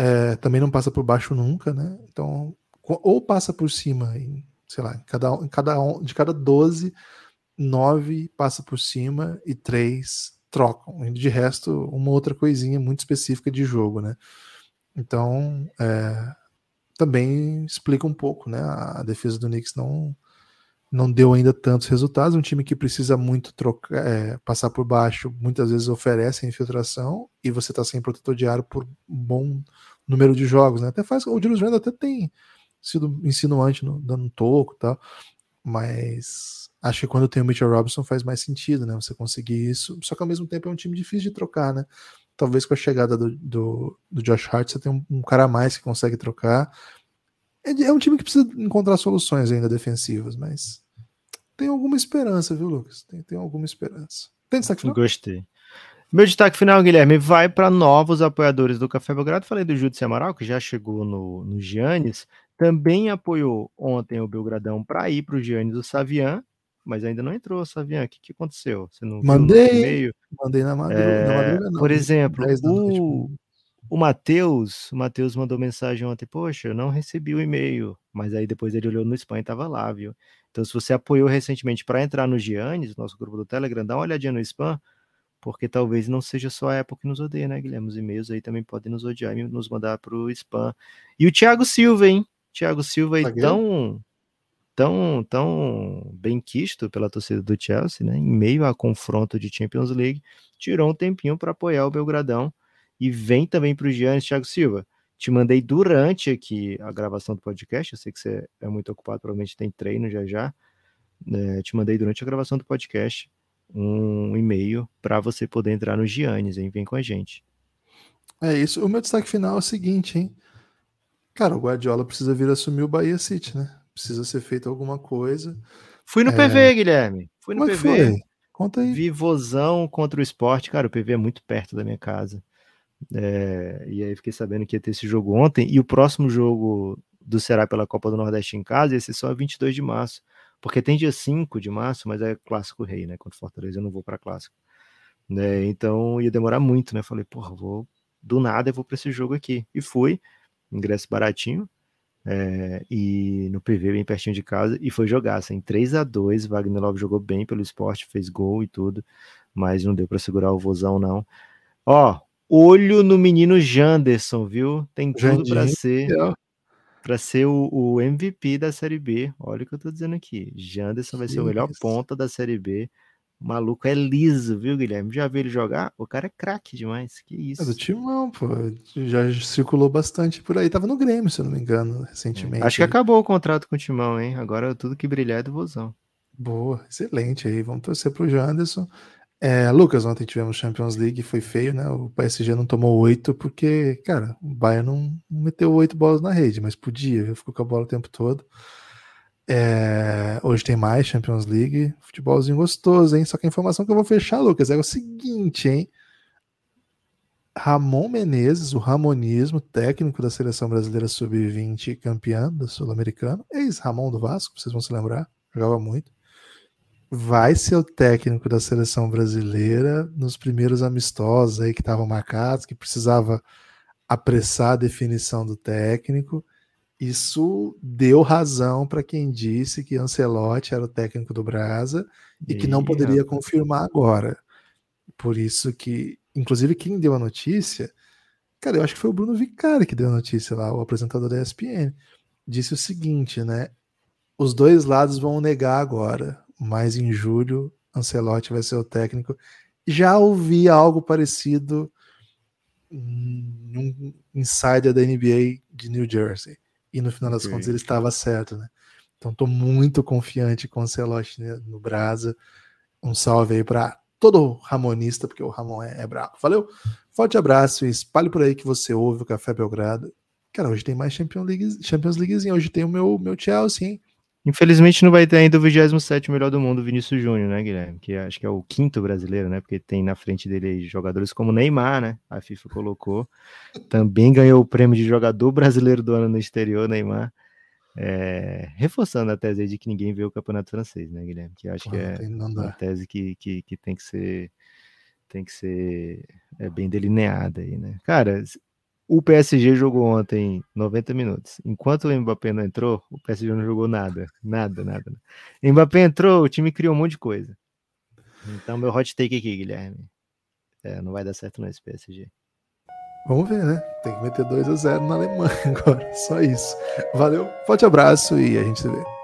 É, também não passa por baixo nunca, né? Então, ou passa por cima, em, sei lá, em cada, em cada de cada 12, 9 passa por cima e 3 trocam. E de resto, uma outra coisinha muito específica de jogo, né? Então, é, também explica um pouco, né? A defesa do Knicks não, não deu ainda tantos resultados. Um time que precisa muito trocar, é, passar por baixo, muitas vezes oferece infiltração e você está sem protetor diário por um bom número de jogos, né? Até faz o Julius Randle até tem sido insinuante no, dando um toco, tal, mas acho que quando tem o Mitchell Robinson faz mais sentido, né? Você conseguir isso. Só que ao mesmo tempo é um time difícil de trocar, né? Talvez com a chegada do, do, do Josh Hart você tem um, um cara a mais que consegue trocar. É, é um time que precisa encontrar soluções ainda defensivas, mas tem alguma esperança, viu, Lucas? Tem, tem alguma esperança. Tem destaque final? Gostei. Meu destaque final, Guilherme, vai para novos apoiadores do Café Belgrado. Falei do Júdice Amaral, que já chegou no, no Giannis. Também apoiou ontem o Belgradão para ir para o Giannis o Savian, mas ainda não entrou, Savian. O que, que aconteceu? Você não Mandei. Mandei na madruga, É, madruga por exemplo, 10 da noite. o, o Matheus, o Matheus mandou mensagem ontem, poxa, eu não recebi o e-mail, mas aí depois ele olhou no spam e tava lá, viu? Então, se você apoiou recentemente para entrar no Giannis, nosso grupo do Telegram, dá uma olhadinha no spam, porque talvez não seja só a Apple que nos odeia, né, Guilherme? Os e-mails aí também podem nos odiar e nos mandar pro spam. E o Thiago Silva, hein? Thiago Silva aí tão, tão, tão bem quisto pela torcida do Chelsea, né? Em meio a confronto de Champions League, tirou um tempinho para apoiar o Belgradão e vem também para o Giannis, Thiago Silva. Te mandei durante aqui a gravação do podcast. Eu sei que você é muito ocupado, provavelmente tem treino já já. né? te mandei durante a gravação do podcast um e-mail para você poder entrar no Giannis, hein? Vem com a gente. É isso. O meu destaque final é o seguinte, hein? Cara, o Guardiola precisa vir assumir o Bahia City, né? Precisa ser feito alguma coisa. Fui no É. PV, Guilherme. Fui no Como é PV. foi? Conta aí. Vivozão contra o esporte. Cara, o PV é muito perto da minha casa. É, e aí fiquei sabendo que ia ter esse jogo ontem. E o próximo jogo do Ceará pela Copa do Nordeste em casa ia ser só 22 de março. Porque tem dia 5 de março, mas é clássico rei, né? Contra Fortaleza eu não vou para clássico. Né? Então ia demorar muito, né? Falei, porra, vou do nada eu vou para esse jogo aqui. E fui, ingresso baratinho. é, e no PV bem pertinho de casa e foi jogar assim, 3 a 2 Wagner Love jogou bem pelo esporte, fez gol e tudo, mas não deu para segurar o vozão não. Ó, olho no menino Janderson, viu? Tem tudo para ser ó. Para ser o, o MVP da Série B. Olha o que eu tô dizendo aqui. Janderson vai ser o melhor Isso. ponta da Série B. O maluco é liso, viu, Guilherme? Já viu ele jogar? O cara é craque demais. Que isso. É do timão, pô. Já circulou bastante por aí. Tava no Grêmio, se eu não me engano, recentemente. Acho que acabou o contrato com o Timão, hein? Agora tudo que brilhar é do Vozão. Boa, excelente aí. Vamos torcer pro Janderson. É, Lucas, ontem tivemos Champions League, foi feio, né? O PSG não tomou oito porque, cara, o Bayern não meteu oito bolas na rede, mas podia, viu? ficou com a bola o tempo todo. É, hoje tem mais Champions League, futebolzinho gostoso, hein? Só que a informação que eu vou fechar, Lucas, é o seguinte, hein? Ramon Menezes, o Ramonismo, técnico da seleção brasileira sub-20, campeão do Sul-Americano, ex-Ramon do Vasco, vocês vão se lembrar, jogava muito. Vai ser o técnico da seleção brasileira nos primeiros amistosos aí que estavam marcados, que precisava apressar a definição do técnico. Isso deu razão para quem disse que Ancelotti era o técnico do Brasa e, e que não poderia confirmar agora. Por isso que, inclusive, quem deu a notícia, cara, eu acho que foi o Bruno Vicari que deu a notícia lá, o apresentador da ESPN. Disse o seguinte, né? Os dois lados vão negar agora, mas em julho Ancelotti vai ser o técnico. Já ouvi algo parecido num insider da NBA de New Jersey. E no final das okay. contas ele estava certo, né? Então estou muito confiante com o Ancelotti né, no Brasa. Um salve aí para todo ramonista, porque o Ramon é, é brabo. Valeu? Forte abraço e espalhe por aí que você ouve o Café Belgrado. Cara, hoje tem mais Champions League, Champions Leaguezinha. Hoje tem o meu, meu Chelsea, hein? Infelizmente não vai ter ainda o 27 melhor do mundo, Vinícius Júnior, né, Guilherme? Que acho que é o quinto brasileiro, né? Porque tem na frente dele jogadores como Neymar, né? A FIFA colocou. Também ganhou o prêmio de jogador brasileiro do ano no exterior, Neymar. É, reforçando a tese de que ninguém vê o campeonato francês, né, Guilherme? Que acho Pô, que é uma tese que, que, que, tem que ser tem que ser é, bem delineada aí, né? Cara, o PSG jogou ontem 90 minutos. Enquanto o Mbappé não entrou, o PSG não jogou nada. Nada, nada. Mbappé entrou, o time criou um monte de coisa. Então, meu hot take aqui, Guilherme. É, não vai dar certo não esse PSG. Vamos ver, né? Tem que meter 2 a 0 na Alemanha *laughs* agora. Só isso. Valeu, forte abraço e a gente se vê.